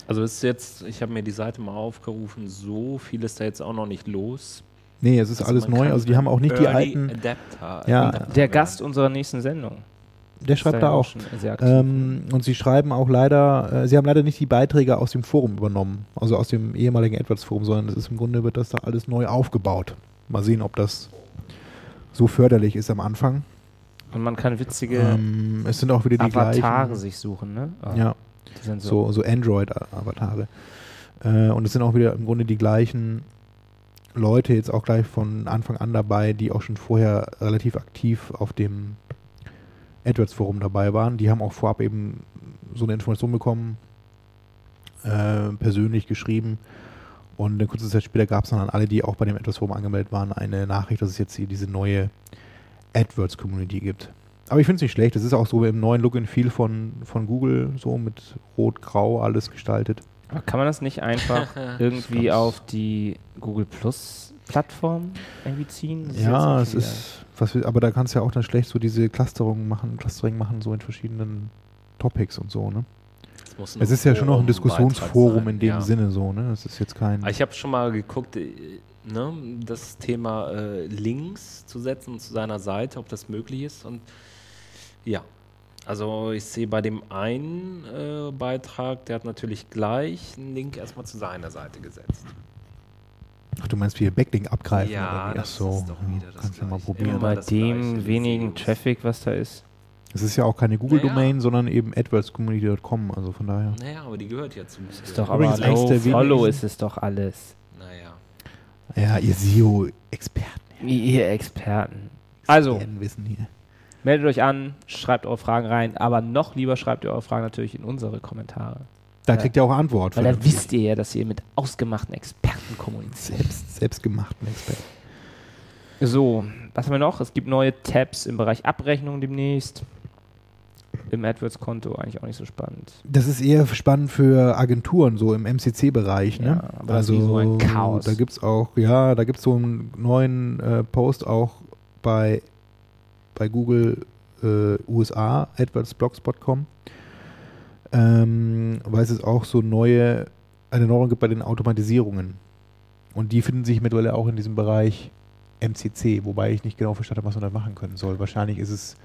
Also ist jetzt, ich habe mir die Seite mal aufgerufen, so viel ist da jetzt auch noch nicht los. Nee, es ist Also alles neu. Also die haben auch nicht die alten. Adapter, Ja, Der. Gast unserer nächsten Sendung. Der schreibt da auch. Ähm, und sie schreiben auch leider, äh, sie haben leider nicht die Beiträge aus dem Forum übernommen, also aus dem ehemaligen AdWords-Forum, sondern es ist im Grunde wird das da alles neu aufgebaut. Mal sehen, ob das so förderlich ist am Anfang. Und man kann witzige Ähm, es sind auch wieder die Avatare gleichen. sich suchen, ne? Ah, Ja, Die sind so. so, so Android-Avatare. Äh, und es sind auch wieder im Grunde die gleichen Leute jetzt auch gleich von Anfang an dabei, die auch schon vorher relativ aktiv auf dem AdWords-Forum dabei waren. Die haben auch vorab eben so eine Information bekommen, äh, persönlich geschrieben. Und eine kurze Zeit später gab es dann an alle, die auch bei dem AdWords-Forum angemeldet waren, eine Nachricht, dass es jetzt hier diese neue AdWords-Community gibt. Aber ich finde es nicht schlecht. Das ist auch so im neuen Look and Feel von, von Google, so mit Rot-Grau alles gestaltet. Aber kann man das nicht einfach irgendwie auf die Google Plus Plattform irgendwie ziehen? Das ja, es ist, was wir, aber da kannst du ja auch dann schlecht so diese Clusterung machen, Clustering machen, so in verschiedenen Topics und so, ne? Das Es ist ja schon noch ein Diskussionsforum in dem ja. Sinne so, ne? Es ist jetzt kein. Ich habe schon mal geguckt, äh, ne, das Thema äh, Links zu setzen zu seiner Seite, ob das möglich ist. Und ja, also ich sehe bei dem einen äh, Beitrag, der hat natürlich gleich einen Link erstmal zu seiner Seite gesetzt. Ach, du meinst, wir Backlink abgreifen? Ja, oder wie? Ach das so, ist doch ja, wieder das kannst du mal probieren. Bei dem Gleiche, wenigen. Traffic, was da ist. Es ist ja auch keine Google-Domain, Ja. sondern eben AdWords-Community.com, also von daher. Naja, aber die gehört ja zu. Ist doch Übrigens aber no der Follow ist es doch alles. Naja. Ja, ihr SEO-Experten. Ihr Experten. Also, wissen hier. Meldet euch an, schreibt eure Fragen rein, aber noch lieber schreibt ihr eure Fragen natürlich in unsere Kommentare. Da kriegt ihr auch Antwort. Weil da wisst ihr ja, dass ihr mit ausgemachten Experten kommuniziert. Selbst, selbstgemachten Experten. So, was haben wir noch? Es gibt neue Tabs im Bereich Abrechnung demnächst. Im AdWords-Konto eigentlich auch nicht so spannend. Das ist eher spannend für Agenturen, so im MCC-Bereich. Ne? Ja, aber das ist wie so ein Chaos. Da gibt es auch, ja, da gibt es so einen neuen äh, Post auch bei, bei Google äh, USA, AdWords-Blogspot.com, ähm, weil es auch so neue, eine Neuerung gibt bei den Automatisierungen. Und die finden sich mittlerweile auch in diesem Bereich MCC, wobei ich nicht genau verstanden habe, was man da machen können soll. Wahrscheinlich ist es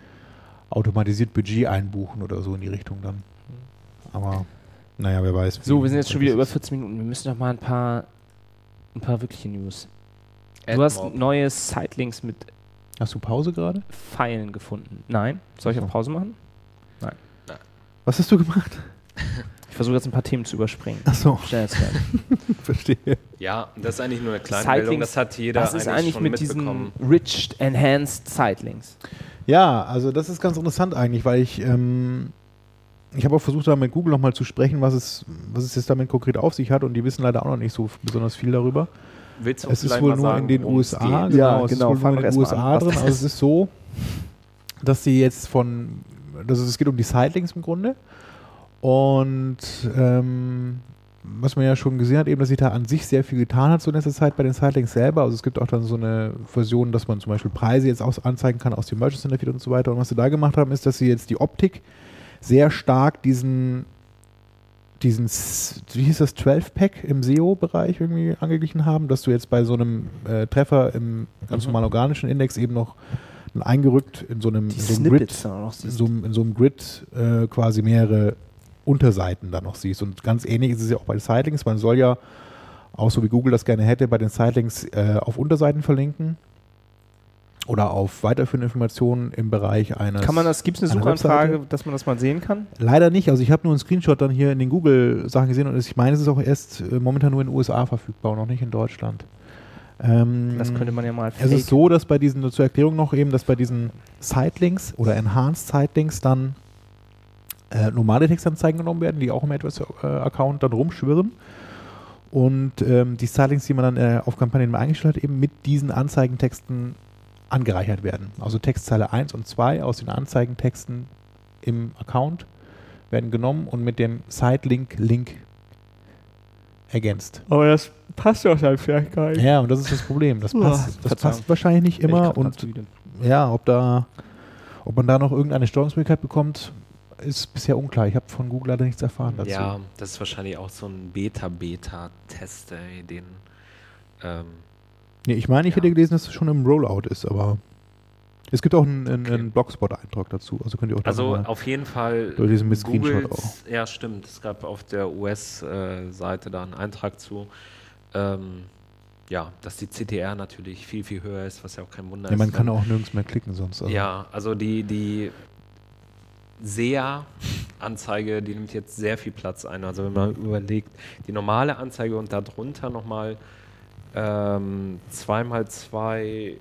automatisiert Budget einbuchen oder so in die Richtung dann. Aber naja, wer weiß. So, wir sind jetzt schon wie wieder über ist. 14 Minuten. Wir müssen noch mal ein paar, ein paar wirkliche News. Du hast neue Sitelinks mit Hast du Pause gerade? Pfeilen gefunden. Nein? Soll ich so. Pause machen? Was hast du gemacht? Ich versuche jetzt ein paar Themen zu überspringen. Ach so, Schneller zu werden. verstehe. Ja, das ist eigentlich nur eine kleine Meldung, das hat jeder Was ist eigentlich schon mit diesen mitbekommen. Rich Enhanced Sightlinks? Ja, also das ist ganz interessant eigentlich, weil ich, ähm, ich habe auch versucht, da mit Google nochmal zu sprechen, was es, was es jetzt damit konkret auf sich hat und die wissen leider auch noch nicht so besonders viel darüber. Willst du Es ist wohl nur sagen, in den USA, geht? Ja, genau, es genau, ist wohl fangen nur in den USA an. drin, also es ist so, dass sie jetzt von, also es geht um die Sightlinks im Grunde und ähm, was man ja schon gesehen hat, eben, dass sich da an sich sehr viel getan hat so in letzter Zeit bei den Sightlinks selber. Also es gibt auch dann so eine Version, dass man zum Beispiel Preise jetzt auch anzeigen kann aus dem Merchant Center Feed und so weiter. Und was sie da gemacht haben, ist, dass sie jetzt die Optik sehr stark diesen diesen, wie hieß das, 12-Pack im SEO-Bereich irgendwie angeglichen haben, dass du jetzt bei so einem äh, Treffer im ganz Mhm. normalen organischen Index eben noch ein eingerückt in so einem, in so einem Grid, in so in so einem Grid äh, quasi mehrere Unterseiten dann noch siehst. Und ganz ähnlich ist es ja auch bei den Sightlinks. Man soll ja, auch so wie Google das gerne hätte, bei den Sightlinks äh, auf Unterseiten verlinken oder auf weiterführende Informationen im Bereich eines Kann man das, gibt es eine Suchanfrage, dass man das mal sehen kann? Leider nicht. Also ich habe nur einen Screenshot dann hier in den Google-Sachen gesehen und ich meine, es ist auch erst äh, momentan nur in den USA verfügbar und noch nicht in Deutschland. Ähm, Das könnte man ja mal Es ist so, dass bei diesen, zur Erklärung noch eben, dass bei diesen Sightlinks oder Enhanced Sightlinks dann äh, normale Textanzeigen genommen werden, die auch im AdWords-Account dann rumschwirren. Und ähm, die Sightlinks, die man dann äh, auf Kampagnen eingestellt hat, eben mit diesen Anzeigentexten angereichert werden. Also Textzeile 1 und 2 aus den Anzeigentexten im Account werden genommen und mit dem Sitelink-Link ergänzt. Aber das passt doch halt vielleicht gar nicht. Ja, und das ist das Problem. Das passt, das passt wahrscheinlich nicht immer und ja, ob da, ob man da noch irgendeine Steuerungsmöglichkeit bekommt, ist bisher unklar. Ich habe von Google leider nichts erfahren dazu. Ja, das ist wahrscheinlich auch so ein Beta-Beta-Test, den ähm, Nee, ich meine, ich Ja. hätte gelesen, dass es schon im Rollout ist, aber es gibt auch einen, einen, Okay. einen Blogspot-Eintrag dazu. Also könnt ihr auch Also auf jeden Fall. Durch diesen Screenshot Googles- Ja, stimmt. Es gab auf der US-Seite da einen Eintrag zu. Ähm, ja, dass die CTR natürlich viel, viel höher ist, was ja auch kein Wunder ja, ist. man kann Dann- auch nirgends mehr klicken sonst. Also. Ja, also die, die SEA-Anzeige, die nimmt jetzt sehr viel Platz ein. Also wenn man überlegt, die normale Anzeige und darunter nochmal ähm, zweimal zwei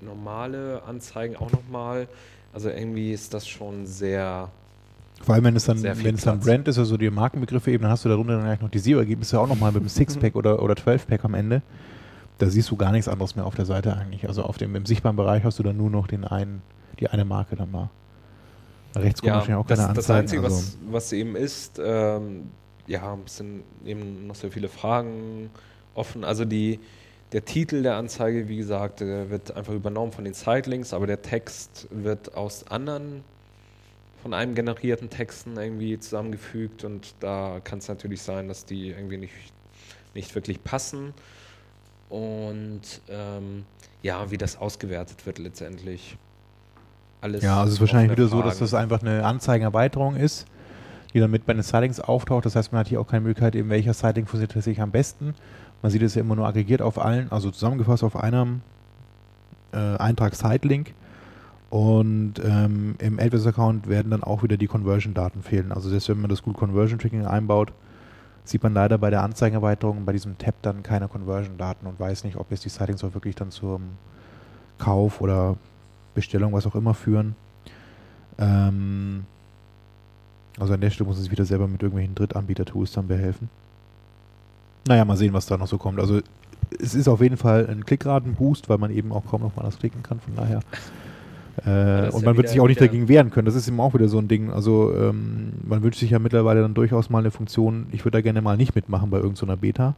normale Anzeigen auch nochmal. Also irgendwie ist das schon sehr, Vor allem, wenn es dann, wenn es dann. Brand ist, also die Markenbegriffe eben, dann hast du darunter dann gleich noch die SEO-Ergebnisse auch nochmal mit dem Sixpack oder, oder 12-Pack am Ende. Da siehst du gar nichts anderes mehr auf der Seite eigentlich. Also auf dem im sichtbaren Bereich hast du dann nur noch den einen, die eine Marke dann mal. Rechts kommen ja, wahrscheinlich auch das, keine das Anzeigen. Einzige, also, was, was eben ist, ähm, ja, es sind eben noch sehr viele Fragen offen. Also die, der Titel der Anzeige, wie gesagt, äh, wird einfach übernommen von den Sightlinks, aber der Text wird aus anderen von einem generierten Texten irgendwie zusammengefügt und da kann es natürlich sein, dass die irgendwie nicht, nicht wirklich passen. Und ähm, ja, wie das ausgewertet wird letztendlich. Alles ja, also es ist wahrscheinlich wieder so, dass das einfach eine Anzeigenerweiterung ist, die dann mit bei den Sightlinks auftaucht. Das heißt, man hat hier auch keine Möglichkeit, eben welcher Sightlink funktioniert tatsächlich am besten. Man sieht es ja immer nur aggregiert auf allen, also zusammengefasst auf einem äh, Eintrag Sightlink. Und ähm, im AdWords-Account werden dann auch wieder die Conversion-Daten fehlen. Also selbst wenn man das gut Conversion-Tracking einbaut, sieht man leider bei der Anzeigenerweiterung bei diesem Tab dann keine Conversion-Daten und weiß nicht, ob jetzt die Sightlinks auch wirklich dann zum Kauf oder Bestellung, was auch immer führen. Ähm, also an der Stelle muss es wieder selber mit irgendwelchen Drittanbieter-Tools dann behelfen. Naja, mal sehen, was da noch so kommt. Also es ist auf jeden Fall ein Klickraten-Boost, weil man eben auch kaum noch mal was klicken kann, von daher. Äh, und ja man wird wieder- sich auch nicht dagegen wehren können. Das ist eben auch wieder so ein Ding. Also ähm, man wünscht sich ja mittlerweile dann durchaus mal eine Funktion, ich würde da gerne mal nicht mitmachen bei irgendeiner Beta.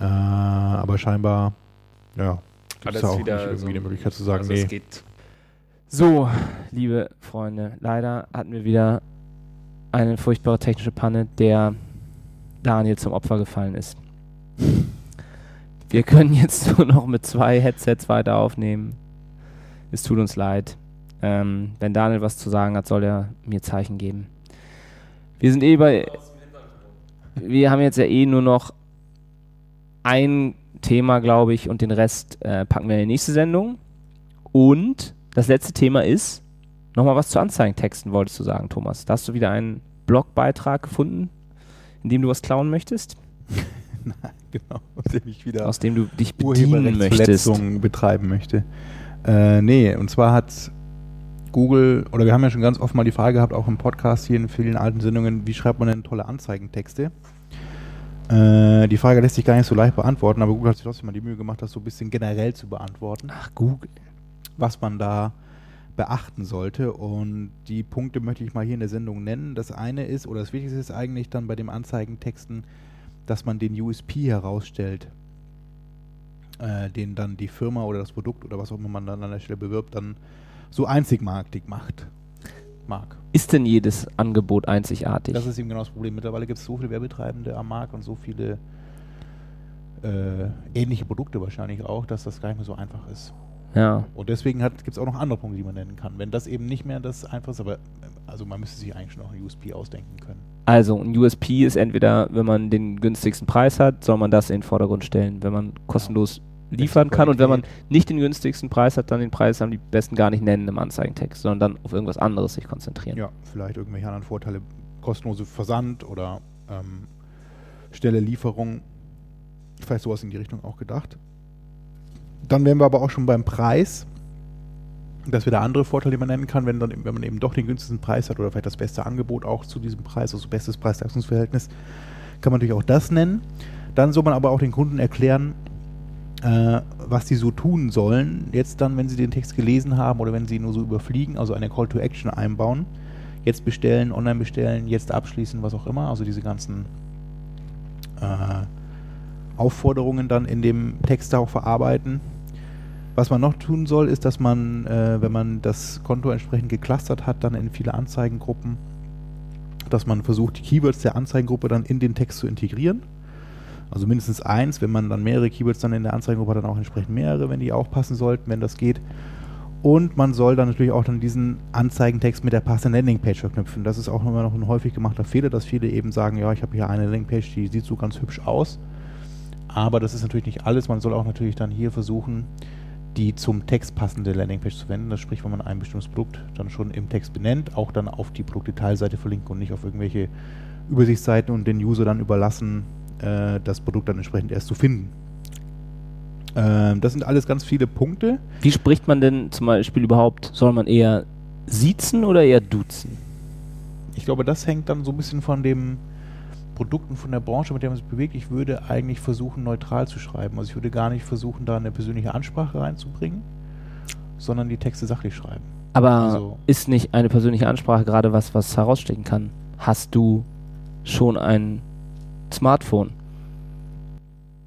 Äh, aber scheinbar, ja, gibt es das da ist auch wieder nicht irgendwie so die ein- Möglichkeit zu sagen, also nee. es geht So, liebe Freunde, leider hatten wir wieder eine furchtbare technische Panne, der Daniel zum Opfer gefallen ist. Wir können jetzt nur noch mit zwei Headsets weiter aufnehmen. Es tut uns leid. Ähm, wenn Daniel was zu sagen hat, soll er mir Zeichen geben. Wir sind eh bei. Wir haben jetzt ja eh nur noch ein Thema, glaube ich, und den Rest äh, packen wir in die nächste Sendung. Und das letzte Thema ist nochmal was zu Anzeigentexten, wolltest du sagen, Thomas. Da hast du wieder einen Blogbeitrag gefunden in dem du was klauen möchtest, genau, aus dem ich wieder aus dem du dich bedienen möchtest. Betreiben möchte. Äh, nee, und zwar hat Google, oder wir haben ja schon ganz oft mal die Frage gehabt, auch im Podcast hier in vielen alten Sendungen, wie schreibt man denn tolle Anzeigentexte? Äh, die Frage lässt sich gar nicht so leicht beantworten, aber Google hat sich trotzdem mal die Mühe gemacht, das so ein bisschen generell zu beantworten, Ach, Google. was man da beachten sollte. Und die Punkte möchte ich mal hier in der Sendung nennen. Das eine ist, oder das Wichtigste ist eigentlich dann bei den Anzeigentexten, dass man den USP herausstellt, äh, den dann die Firma oder das Produkt oder was auch immer man dann an der Stelle bewirbt, dann so einzigmatig macht. Mag. Ist denn jedes Angebot einzigartig? Das ist eben genau das Problem. Mittlerweile gibt es so viele Werbetreibende am Markt und so viele äh, ähnliche Produkte wahrscheinlich auch, dass das gar nicht mehr so einfach ist. Ja. Und deswegen gibt es auch noch andere Punkte, die man nennen kann. Wenn das eben nicht mehr das einfach ist, aber äh, also man müsste sich eigentlich schon noch ein USP ausdenken können. Also ein USP ist entweder, wenn man den günstigsten Preis hat, soll man das in den Vordergrund stellen, wenn man kostenlos liefern kann und wenn man nicht den günstigsten Preis hat, dann den Preis am besten gar nicht nennen im Anzeigentext, sondern dann auf irgendwas anderes sich konzentrieren. Ja, vielleicht irgendwelche anderen Vorteile, kostenlose Versand oder ähm, schnelle Lieferung. Vielleicht sowas in die Richtung auch gedacht. Dann wären wir aber auch schon beim Preis. Dass wir da andere Vorteile, die man nennen kann, wenn, dann, wenn man eben doch den günstigsten Preis hat oder vielleicht das beste Angebot auch zu diesem Preis, also bestes Preis-Leistungsverhältnis, kann man natürlich auch das nennen. Dann soll man aber auch den Kunden erklären, äh, was die so tun sollen, jetzt dann, wenn sie den Text gelesen haben oder wenn sie ihn nur so überfliegen, also eine Call to Action einbauen. Jetzt bestellen, online bestellen, jetzt abschließen, was auch immer. Also diese ganzen äh, Aufforderungen dann in dem Text auch verarbeiten. Was man noch tun soll, ist, dass man, äh, wenn man das Konto entsprechend geclustert hat, dann in viele Anzeigengruppen, dass man versucht, die Keywords der Anzeigengruppe dann in den Text zu integrieren. Also mindestens eins, wenn man dann mehrere Keywords dann in der Anzeigengruppe hat, dann auch entsprechend mehrere, wenn die auch passen sollten, wenn das geht. Und man soll dann natürlich auch dann diesen Anzeigentext mit der passenden Landingpage verknüpfen. Das ist auch immer noch ein häufig gemachter Fehler, dass viele eben sagen, ja, ich habe hier eine Landingpage, die sieht so ganz hübsch aus. Aber das ist natürlich nicht alles. Man soll auch natürlich dann hier versuchen, die zum Text passende Landingpage zu wenden. Das sprich, wenn man ein bestimmtes Produkt dann schon im Text benennt, auch dann auf die Produktdetailseite verlinken und nicht auf irgendwelche Übersichtsseiten und den User dann überlassen, äh, das Produkt dann entsprechend erst zu finden. Ähm, das sind alles ganz viele Punkte. Wie spricht man denn zum Beispiel überhaupt? Soll man eher siezen oder eher duzen? Ich glaube, das hängt dann so ein bisschen von dem Produkt und von der Branche, mit der man sich bewegt. Ich würde eigentlich versuchen, neutral zu schreiben. Also ich würde gar nicht versuchen, da eine persönliche Ansprache reinzubringen, sondern die Texte sachlich schreiben. Aber Also- ist nicht eine persönliche Ansprache gerade was, was herausstechen kann? Hast du schon ein Smartphone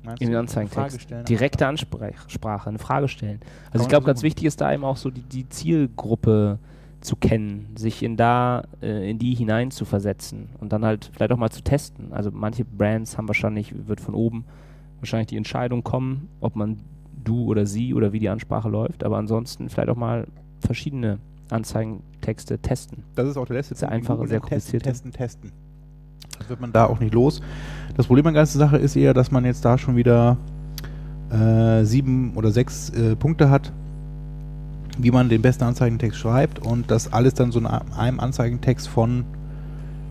Meinst in den Anzeigentext? Direkte Ansprache, eine Frage stellen. Also ich glaube, ganz wichtig ist da eben auch so die, die Zielgruppe zu kennen, sich in da, äh, in die hinein zu versetzen und dann halt vielleicht auch mal zu testen. Also manche Brands haben wahrscheinlich, wird von oben wahrscheinlich die Entscheidung kommen, ob man du oder sie oder wie die Ansprache läuft, aber ansonsten vielleicht auch mal verschiedene Anzeigentexte testen. Das ist auch der letzte Sehr Punkt, einfache, sehr testen, komplizierte. Testen, testen. Das wird man da auch nicht los. Das Problem an der ganzen Sache ist eher, dass man jetzt da schon wieder äh, sieben oder sechs äh, Punkte hat, wie man den besten Anzeigentext schreibt und das alles dann so in einem Anzeigentext von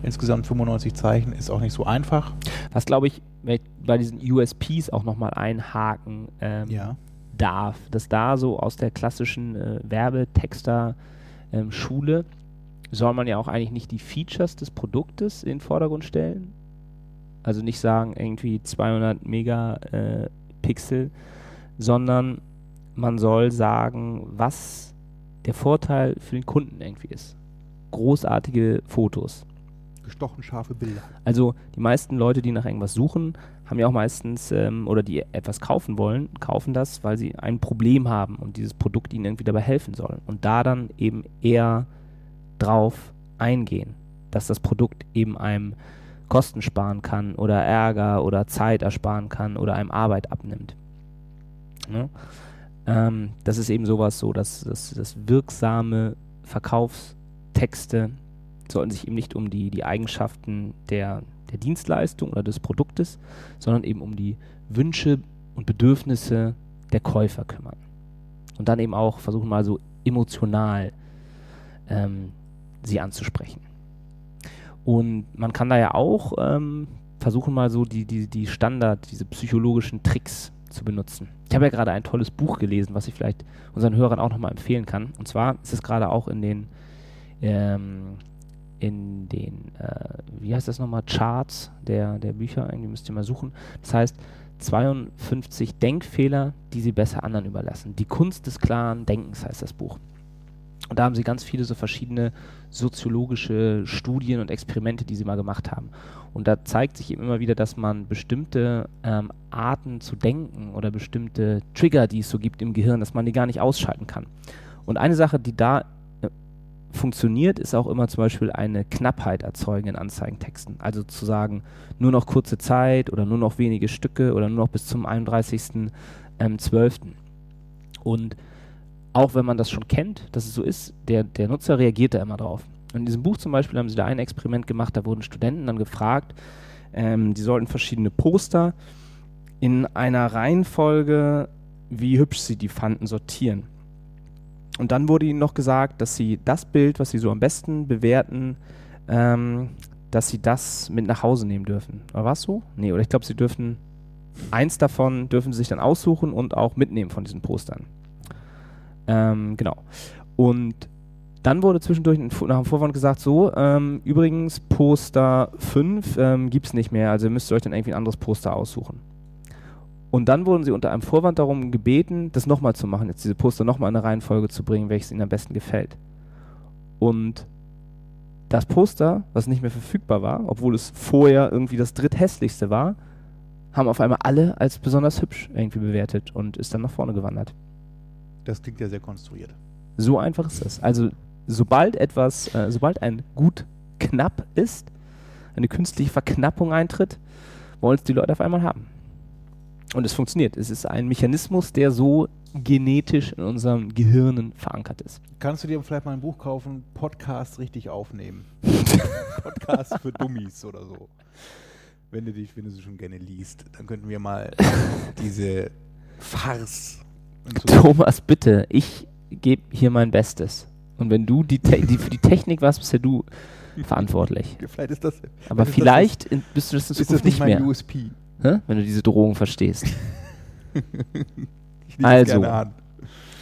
insgesamt 95 Zeichen ist auch nicht so einfach. Was glaube ich wenn ich bei diesen USPs auch nochmal einhaken ähm, Ja. darf, dass da so aus der klassischen äh, Werbetexter-Schule soll man ja auch eigentlich nicht die Features des Produktes in den Vordergrund stellen. Also nicht sagen irgendwie 200 Megapixel, sondern man soll sagen, was der Vorteil für den Kunden irgendwie ist. Großartige Fotos. Gestochen scharfe Bilder. Also die meisten Leute, die nach irgendwas suchen, haben ja auch meistens, ähm, oder die etwas kaufen wollen, kaufen das, weil sie ein Problem haben und dieses Produkt ihnen irgendwie dabei helfen soll. Und da dann eben eher drauf eingehen, dass das Produkt eben einem Kosten sparen kann oder Ärger oder Zeit ersparen kann oder einem Arbeit abnimmt. Ne? Ähm, das ist eben sowas so, dass, dass, dass wirksame Verkaufstexte sollten sich eben nicht um die, die Eigenschaften der, der Dienstleistung oder des Produktes, sondern eben um die Wünsche und Bedürfnisse der Käufer kümmern. Und dann eben auch versuchen mal so emotional ähm, sie anzusprechen. Und man kann da ja auch ähm, versuchen mal so die, die, die Standard, diese psychologischen Tricks zu benutzen. Ich habe ja gerade ein tolles Buch gelesen, was ich vielleicht unseren Hörern auch nochmal empfehlen kann. Und zwar ist es gerade auch in den, ähm, in den, äh, wie heißt das nochmal, Charts der, der Bücher, irgendwie müsst ihr mal suchen. Das heißt, 52 Denkfehler, die sie besser anderen überlassen. Die Kunst des klaren Denkens heißt das Buch. Und da haben sie ganz viele so verschiedene soziologische Studien und Experimente, die sie mal gemacht haben. Und da zeigt sich eben immer wieder, dass man bestimmte ähm, Arten zu denken oder bestimmte Trigger, die es so gibt im Gehirn, dass man die gar nicht ausschalten kann. Und eine Sache, die da äh, funktioniert, ist auch immer zum Beispiel eine Knappheit erzeugen in Anzeigentexten. Also zu sagen, nur noch kurze Zeit oder nur noch wenige Stücke oder nur noch bis zum 31.12. Ähm, und auch wenn man das schon kennt, dass es so ist, der, der Nutzer reagiert da immer drauf. In diesem Buch zum Beispiel haben sie da ein Experiment gemacht, da wurden Studenten dann gefragt, ähm, die sollten verschiedene Poster in einer Reihenfolge, wie hübsch sie die fanden, sortieren. Und dann wurde ihnen noch gesagt, dass sie das Bild, was sie so am besten bewerten, ähm, dass sie das mit nach Hause nehmen dürfen. Oder war es so? Nee, oder ich glaube, sie dürfen eins davon dürfen sie sich dann aussuchen und auch mitnehmen von diesen Postern. Ähm, genau. Und dann wurde zwischendurch nach dem Vorwand gesagt, so, ähm, übrigens, Poster 5 ähm, gibt es nicht mehr, also müsst ihr euch dann irgendwie ein anderes Poster aussuchen. Und dann wurden sie unter einem Vorwand darum gebeten, das nochmal zu machen, jetzt diese Poster nochmal in eine Reihenfolge zu bringen, welches ihnen am besten gefällt. Und das Poster, was nicht mehr verfügbar war, obwohl es vorher irgendwie das dritthässlichste war, haben auf einmal alle als besonders hübsch irgendwie bewertet und ist dann nach vorne gewandert. Das klingt ja sehr konstruiert. So einfach ist das. Also sobald etwas, äh, sobald ein Gut knapp ist, eine künstliche Verknappung eintritt, wollen es die Leute auf einmal haben. Und es funktioniert. Es ist ein Mechanismus, der so genetisch in unseren Gehirnen verankert ist. Kannst du dir vielleicht mal ein Buch kaufen, Podcast richtig aufnehmen? Podcast für Dummies oder so. Wenn du, dich, wenn du sie schon gerne liest, dann könnten wir mal diese Farce. Thomas, bitte, ich gebe hier mein Bestes. Und wenn du die, Te die für die Technik warst, bist ja du verantwortlich. Vielleicht ist das. Aber vielleicht das, bist du das in Zukunft ist das nicht, nicht mehr. USP? Hä? Wenn du diese Drohung verstehst. also,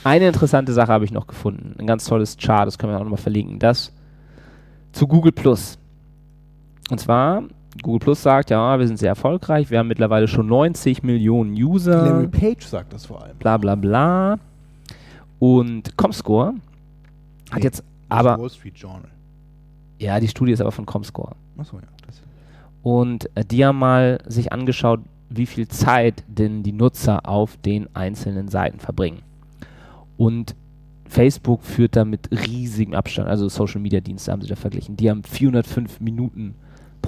eine interessante Sache habe ich noch gefunden. Ein ganz tolles Chart, das können wir auch nochmal verlinken. Das zu Google Plus. Und zwar, Google Plus sagt, ja, wir sind sehr erfolgreich, wir haben mittlerweile schon 90 Millionen User. Larry Page sagt das vor allem. Bla bla bla. Und Comscore hat Nee, jetzt aber. Wall Street Journal. Ja, die Studie ist aber von Comscore. Achso, ja. Das Und äh, die haben mal sich angeschaut, wie viel Zeit denn die Nutzer auf den einzelnen Seiten verbringen. Und Facebook führt da mit riesigem Abstand, also Social Media Dienste haben sie da verglichen. Die haben 405 Minuten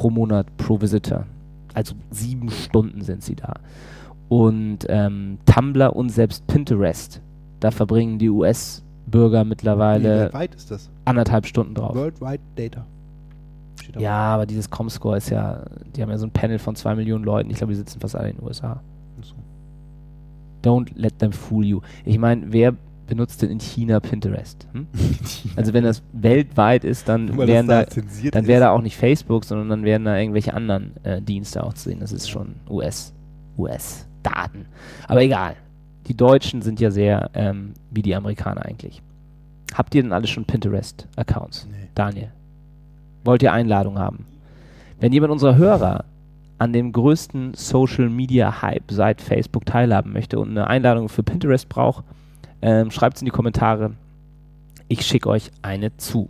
pro Monat pro Visitor. Also sieben Stunden sind sie da. Und ähm, Tumblr und selbst Pinterest, da verbringen die US-Bürger Wie mittlerweile weit ist das? anderthalb Stunden drauf. Worldwide Data. Ja, aber dieses Comscore ist ja, die haben ja so ein Panel von zwei Millionen Leuten. Ich glaube, die sitzen fast alle in den USA. Achso. Don't let them fool you. Ich meine, wer benutzt denn in China Pinterest? Hm? Also wenn das weltweit ist, dann wären da, zensiert dann wäre da auch nicht Facebook, sondern dann wären da irgendwelche anderen äh, Dienste auch zu sehen. Das ist schon US, US-Daten. Aber egal. Die Deutschen sind ja sehr ähm, wie die Amerikaner eigentlich. Habt ihr denn alle schon Pinterest-Accounts? Nee. Daniel, wollt ihr Einladung haben? Wenn jemand unserer Hörer an dem größten Social Media Hype seit Facebook teilhaben möchte und eine Einladung für Pinterest braucht, ähm, schreibt es in die Kommentare. Ich schicke euch eine zu.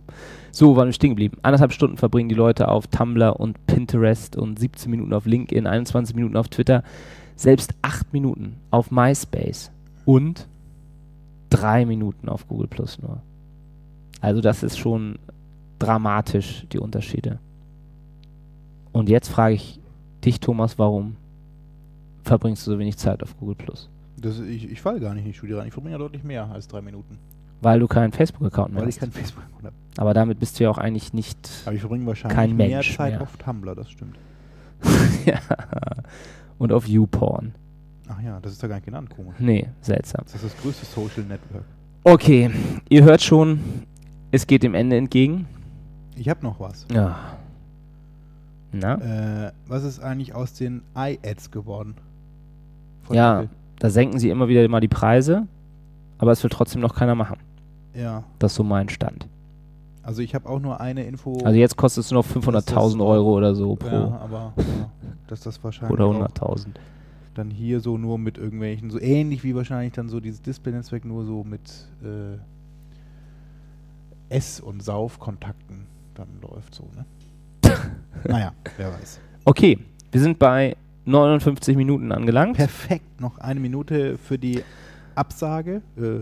So, waren wir stehen geblieben. Anderthalb Stunden verbringen die Leute auf Tumblr und Pinterest und 17 Minuten auf LinkedIn, 21 Minuten auf Twitter, selbst 8 Minuten auf MySpace und 3 Minuten auf Google Plus nur. Also das ist schon dramatisch, die Unterschiede. Und jetzt frage ich dich, Thomas, warum verbringst du so wenig Zeit auf Google Plus? Das, ich, ich falle gar nicht in die Studie rein. Ich verbringe ja deutlich mehr als drei Minuten. Weil du keinen Facebook-Account mehr Weil hast. ich kein Facebook habe. Aber damit bist du ja auch eigentlich nicht. Aber ich verbringe wahrscheinlich Kein mehr Mensch Zeit mehr. auf Tumblr, das stimmt. ja. Und auf YouPorn. Ach ja, das ist da gar nicht genannt, komisch. Nee, seltsam. Das ist das größte Social Network. Okay, ihr hört schon, es geht dem Ende entgegen. Ich habe noch was. Ja. Na? Äh, was ist eigentlich aus den iAds geworden? Von Ja, Apple? Da senken sie immer wieder mal die Preise, aber es will trotzdem noch keiner machen. Ja, Das ist so mein Stand. also ich habe auch nur eine Info. Also jetzt kostet es nur noch Oh. Das- das 500.000 auch- Euro oder so pro. ja, aber ja, dass das wahrscheinlich oder auch 100.000. dann hier so nur mit irgendwelchen, so ähnlich wie wahrscheinlich dann so dieses Display-Netzwerk, nur so mit äh, Ess- und Saufkontakten dann läuft so, ne? naja, wer weiß. Okay, wir sind bei 59 Minuten angelangt. Perfekt, noch eine Minute für die Absage, äh,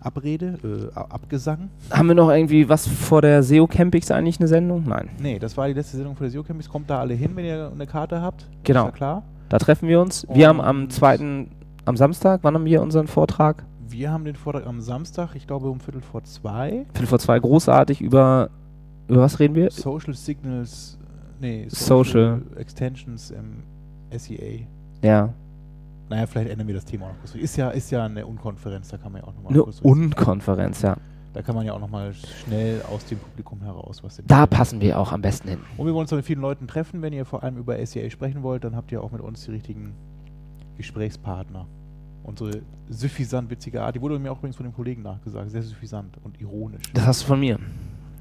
Abrede, äh, Abgesang. Haben wir noch irgendwie was vor der SEO Campix eigentlich eine Sendung? Nein. Nee, das war die letzte Sendung für der SEO Campus. Kommt da alle hin, wenn ihr eine Karte habt. Genau. Ist ja klar. Da treffen wir uns. Wir haben am Und- zweiten, am Samstag, wann haben wir unseren Vortrag? Wir haben den Vortrag am Samstag, ich glaube um Viertel vor zwei. Viertel vor zwei, großartig über, über was reden wir? Social Signals, nee, Social. Extensions im SEA. Ja, Naja, vielleicht ändern wir das Thema auch noch kurz. Ist ja, ist ja eine Unkonferenz, da kann man ja auch nochmal eine Unkonferenz, ja. Da kann man ja auch nochmal schnell aus dem Publikum heraus was Da passen wir auch am besten hin. Und wir wollen uns mit vielen Leuten treffen. Wenn ihr vor allem über SEA sprechen wollt, dann habt ihr auch mit uns die richtigen Gesprächspartner. Unsere suffisant witzige Art, die wurde mir auch übrigens von dem Kollegen nachgesagt, sehr suffisant und ironisch. Das hast du von mir.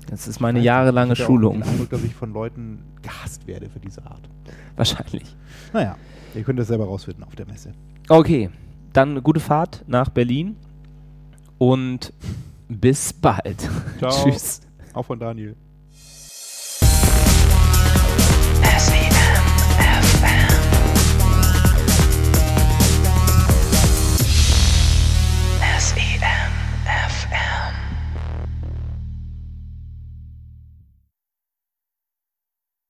Das ist meine jahrelange ich Schulung. Ich Eindruck, dass ich von Leuten gehasst werde für diese Art. Wahrscheinlich. Naja, ihr könnt das selber rausfinden auf der Messe. Okay, dann eine gute Fahrt nach Berlin und bis bald. Ciao. Tschüss. Auch von Daniel.